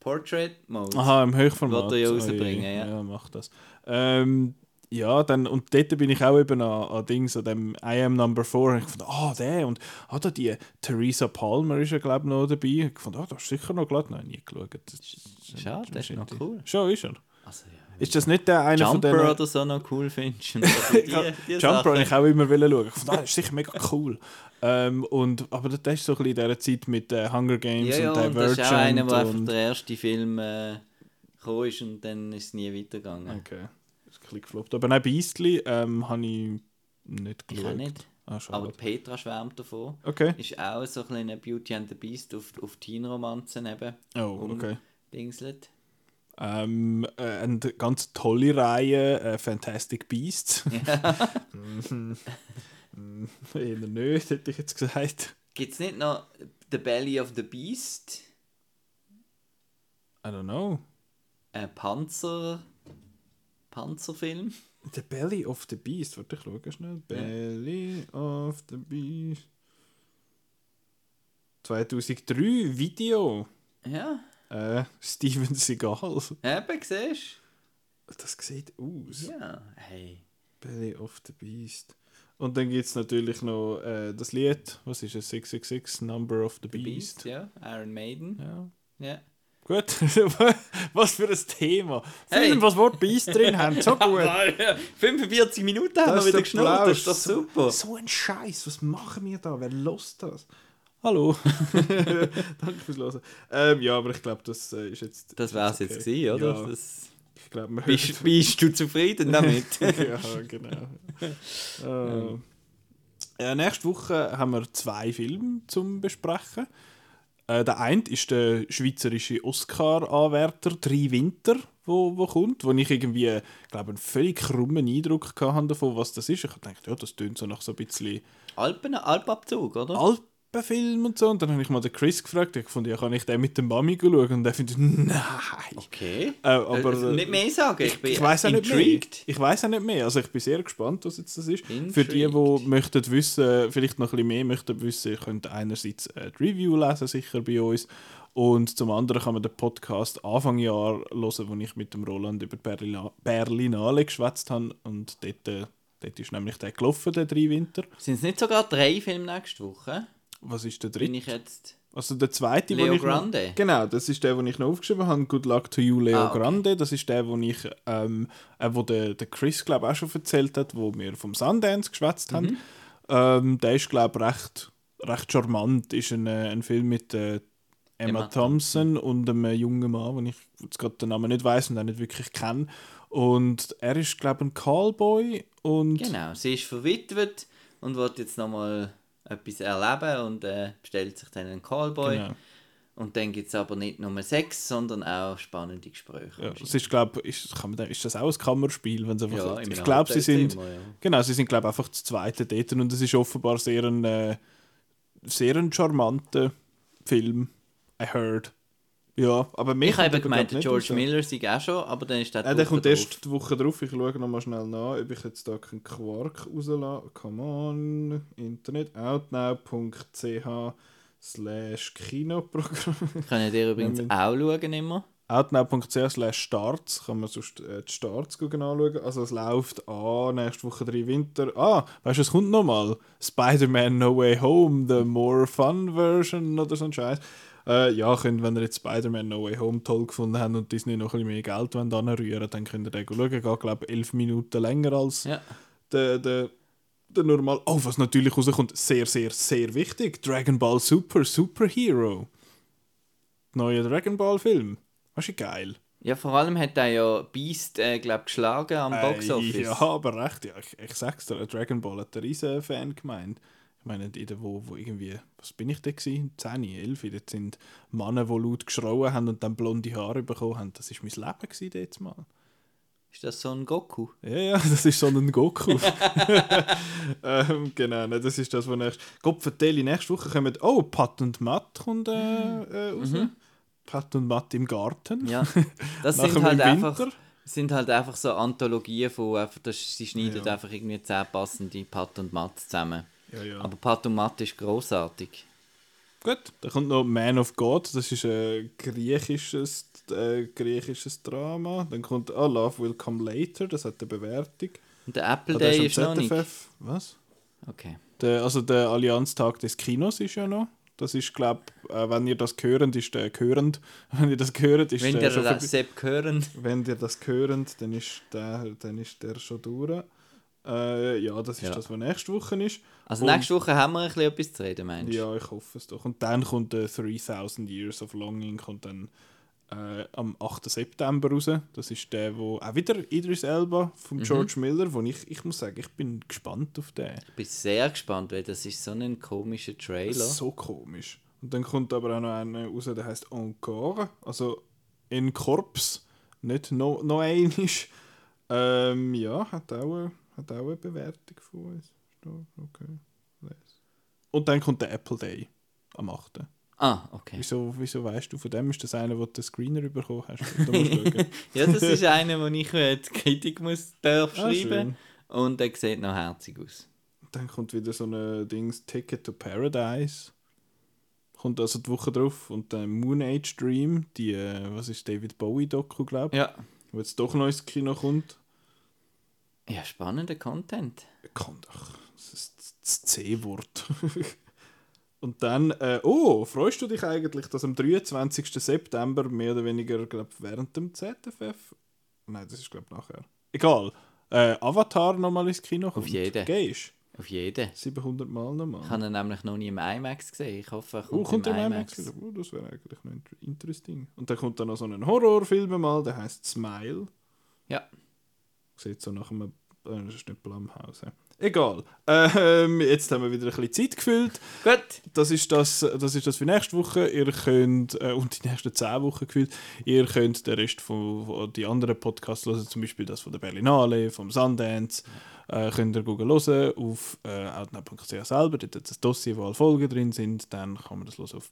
Portrait Mode. Aha, im Hochformat. Wollte er ja Oh rausbringen, ja. Ja, mach das. Ähm, ja, dann, und dort bin ich auch eben an, an Dings, an dem I Am Number 4, und ich fand, ah, der, und ah, da die Theresa Palmer ist ja, glaube ich, noch dabei. Ich fand, ah, da ist sicher noch glatt. Nein, nie geschaut. Das- Schade, der ist noch cool. Schon, ist er. Ja. Ist das nicht der einer von Jumper denen... oder so noch cool findest. Die, die Jumper habe ich auch immer schauen. Ich ah, das ist sicher mega cool. Ähm, und, aber das ist so ein bisschen in dieser Zeit mit äh, Hunger Games Ja, ja, und und das ist auch Divergent. einer, wo einfach der erste Film äh, gekommen ist und dann ist es nie weitergegangen. Okay, das ist ein bisschen gefloppt. Aber nein, Beastly ähm, habe ich nicht Ich geschaut. auch nicht. Ah. Aber Petra schwärmt davon. Okay. Ist auch so ein kleiner Beauty and the Beast auf, auf Teen-Romanzen eben. Oh, okay. Dingselt. Ähm, äh, eine ganz tolle Reihe, äh, Fantastic Beasts. Mhm. Mm, Eher nicht, hätte ich jetzt gesagt. Gibt es nicht noch The Belly of the Beast. I don't know. Ein Panzer. Panzerfilm. The Belly of the Beast. Warte, ich schaue schnell. Belly of the Beast. 2003 Video. Ja, Äh, Steven Seagal. eben, siehst Das sieht aus. du? Ja, hey. Belly of the Beast. Und dann gibt es natürlich noch äh, das Lied. Was ist es? 666 Number of the, The Beast. Beast, ja. Iron Maiden. Ja. Ja. Gut. was für ein Thema. Hey. Film, was Wort Beast drin haben. So gut. 45 Minuten haben Das wir wieder geschnurrt, das ist Applaus. super. So ein Scheiß, was machen wir da? Wer lost das? Hallo. Danke fürs Hören. Ähm, ja, aber ich glaube, das äh, ist jetzt. Das wäre es okay. jetzt gewesen, oder? Ja, Das, ich glaube, wir bist, bist du zufrieden damit? ja, genau. äh, ja, nächste Woche haben wir zwei Filme zum Besprechen. Äh, der eine ist der schweizerische Oscar-Anwärter «Drei Winter», wo, wo kommt, wo ich irgendwie, glaube einen völlig krummen Eindruck hatte davon, was das ist. Ich dachte, ja, das tönt so nach so ein bisschen Alpen, Alpabzug, oder? Alpenfilm und so. Und dann habe ich mal den Chris gefragt, ich fand, ja, kann ich den mit der Mami schauen? Und der findet, nein. Okay. Äh, aber, äh, nicht mehr sagen, ich, bin ich weiß auch nicht mehr. intrigued. Ich weiß auch nicht mehr. Also ich bin sehr gespannt, was jetzt das ist. Intrigued. Für die, die möchten wissen, vielleicht noch ein bisschen mehr möchten wissen, könnt einerseits äh, die Review lesen, sicher bei uns. Und zum anderen kann man den Podcast Anfang Jahr hören, wo ich mit dem Roland über Berlina Berlinale geschwätzt habe. Und dort, äh, dort ist nämlich der gelaufen, der drei Winter. Sind es nicht sogar drei Filme nächste Woche? Was ist der Bin dritte? ich jetzt... Also der zweite, Leo ich Grande? Noch, genau, das ist der, den ich noch aufgeschrieben habe. Good Luck to You, Leo Ah, okay. Grande. Das ist der, wo ich, ähm, äh, wo der, der Chris glaube auch schon erzählt hat, wo wir vom Sundance geschwätzt Mhm. haben. Ähm, der ist glaube ich recht, recht charmant. Ist ein, äh, ein Film mit äh, Emma, Emma Thompson und einem jungen Mann, den ich jetzt gerade den Namen nicht weiß und auch nicht wirklich kenne. Und er ist glaube ich ein Callboy und Genau, sie ist verwitwet und will jetzt nochmal etwas erleben und äh, bestellt sich dann einen Callboy. Genau. Und dann gibt es aber nicht nur Sex, sondern auch spannende Gespräche. Ja, es ist, glaub, ist, kann man, da- ist das auch ein Kammerspiel? Wenn's einfach, Ja, ich glaube, sie sind, Hotelzimmer, ja. genau, sie sind glaube einfach das zweite dort und es ist offenbar sehr ein, äh, sehr ein charmanter Film. I heard. Ja, aber mich Ich habe aber, gemeint, nicht George raus. Miller sei auch schon, aber dann ist der Äh, der kommt Woche erst die Woche drauf. Ich schaue nochmal schnell nach, ob ich jetzt da keinen Quark rauslasse. Come on. Internet. outnow.ch slash Kinoprogramm. drauf. Könnt ihr übrigens auch schauen immer. outnow.ch slash starts kann man sonst äh, die Starts gucken anschauen. Also es läuft an, nächste Woche drei Winter. Ah, weißt du, es kommt nochmal. Spider-Man No Way Home, the more fun version oder so ein Scheiß. Äh, ja, könnt, wenn ihr jetzt Spider-Man No Way Home toll gefunden habt und Disney noch ein bisschen mehr Geld wollt anrühren dann könnt ihr den schauen. Geht, glaube ich, elf Minuten länger als Ja. der, der, der normal. Oh, was natürlich rauskommt, sehr, sehr, sehr wichtig. Dragon Ball Super, Superhero. Neuer Dragon Ball Film. Das ist geil. Ja, vor allem hat er ja Beast, äh, glaub, geschlagen am Boxoffice. Äh, ja, aber recht. Ja, ich, ich sag's dir, Dragon Ball hat der riesen Fan gemeint. Ich meine, in der, wo, wo irgendwie, was bin ich da gewesen? 10, 11, dort sind Männer, die laut geschrauen haben und dann blonde Haare bekommen haben. Das war mein Leben gewesen, jetzt mal. Ist das so ein Goku? Ja, ja, das ist so ein Goku. ähm, genau, ne, das ist das, was nächst. Gott vertelle, nächste Woche kommen. Oh, Pat und Matt kommt äh, äh, raus. Pat und Matt im Garten. Ja. Das sind halt, einfach, sind halt einfach so Anthologien von, einfach, das, sie schneiden Ja. einfach irgendwie zehn passende Pat und Matt zusammen. Ja, ja. Aber Pat und Matt ist großartig. Gut, dann kommt noch Man of God, das ist ein griechisches, äh, griechisches Drama. Dann kommt oh, Love Will Come Later, das hat eine Bewertung. Und der Apple Ah, der Day am ist noch nicht. Was? Okay. Der, also der Allianztag des Kinos ist ja noch. Das ist, glaube äh, wenn ihr das hört, ist der gehörend. Wenn ihr das hört, ist Wenn der ihr schon das vorbei. Sepp hören, Wenn ihr das hört, dann ist der, dann ist der schon durch. Äh, ja, das ist Ja. das, was nächste Woche ist. also Und- nächste Woche haben wir ein bisschen etwas zu reden, meinst du? Ja, ich hoffe es doch. Und dann kommt äh, 3000 Years of Longing kommt dann äh, am 8. September raus. Das ist der, wo auch wieder Idris Elba von Mhm. George Miller, wo ich, ich muss sagen, ich bin gespannt auf den. Ich bin sehr gespannt, weil das ist so ein komischer Trailer. So komisch. Und dann kommt aber auch noch einer raus, der heißt Encore, also in Korps, nicht noch no einisch. Ähm, ja, hat auch, hat auch eine Bewertung von uns. Ist da- Okay. Les. Und dann kommt der Apple Day am 8. Ah, okay. Wieso, wieso weißt du von dem? Ist das einer, wo du den Screener bekommen hast? Da musst du schauen. ja, das ist einer, wo ich die Kritik muss, darf Ah, schreiben schön. Und der sieht noch herzig aus. Dann kommt wieder so ein Dings Ticket to Paradise. Kommt also die Woche drauf. Und dann Moon Age Dream, die, äh, was ist David Bowie-Doku, glaube ich, Ja. wo jetzt doch noch ins Kino kommt. Ja, spannender Content. Kann doch. Das ist das C-Wort. Und dann, äh, oh, freust du dich eigentlich, dass am 23. September mehr oder weniger, glaube während dem ZFF, nein, das ist glaube nachher, egal, äh, Avatar nochmal ins Kino kommt. jeden. Gehst Auf jeden. 700 Mal nochmal. Ich habe ihn nämlich noch nie im IMAX gesehen. Ich hoffe, er Oh, kommt, kommt im der IMAX. IMAX? Oh, das wäre eigentlich noch inter- interesting. Und dann kommt dann noch so ein Horrorfilm mal, der heißt Smile. Ja. Sieht so nach einem. Äh, das ist nicht Blumhouse. hä? Egal. Ähm, jetzt haben wir wieder ein bisschen Zeit gefüllt. Gut. Das ist das, das ist das für nächste Woche. Ihr könnt, äh, und die nächsten 10 Wochen gefühlt, ihr könnt den Rest von, von die anderen Podcasts hören, zum Beispiel das von der Berlinale, vom Sundance. Äh, könnt ihr googeln hören auf äh, outnow.ch selber. Dort hat das Dossier, wo alle Folgen drin sind. Dann kann man das hören auf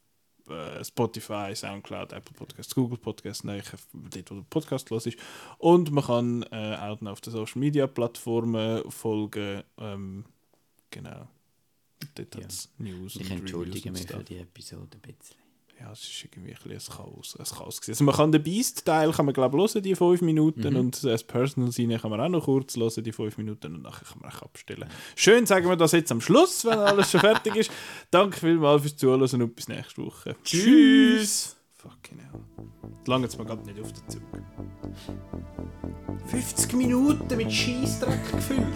äh, Spotify, Soundcloud, Apple Podcasts, Google Podcasts, nein, dort, wo der Podcast los ist. Und man kann äh, auch noch auf den Social Media Plattformen folgen. Ähm, genau. Dort Ja. News Ich und entschuldige mich für die Episode ein bisschen. Ja, es ist irgendwie ein, ein Chaos. Ein Chaos gewesen. also man kann den Beast-Teil, kann man glaube ich hören, die 5 Minuten Mhm. und das Personal seine kann man auch noch kurz hören, die 5 Minuten und nachher kann man auch abstellen. Schön sagen wir das jetzt am Schluss, wenn alles schon fertig ist. Danke vielmals fürs Zuhören und bis nächste Woche. Tschüss. Fucking hell. Lange jetzt mal gerade nicht auf den Zug. 50 Minuten mit Scheißdreck gefüllt.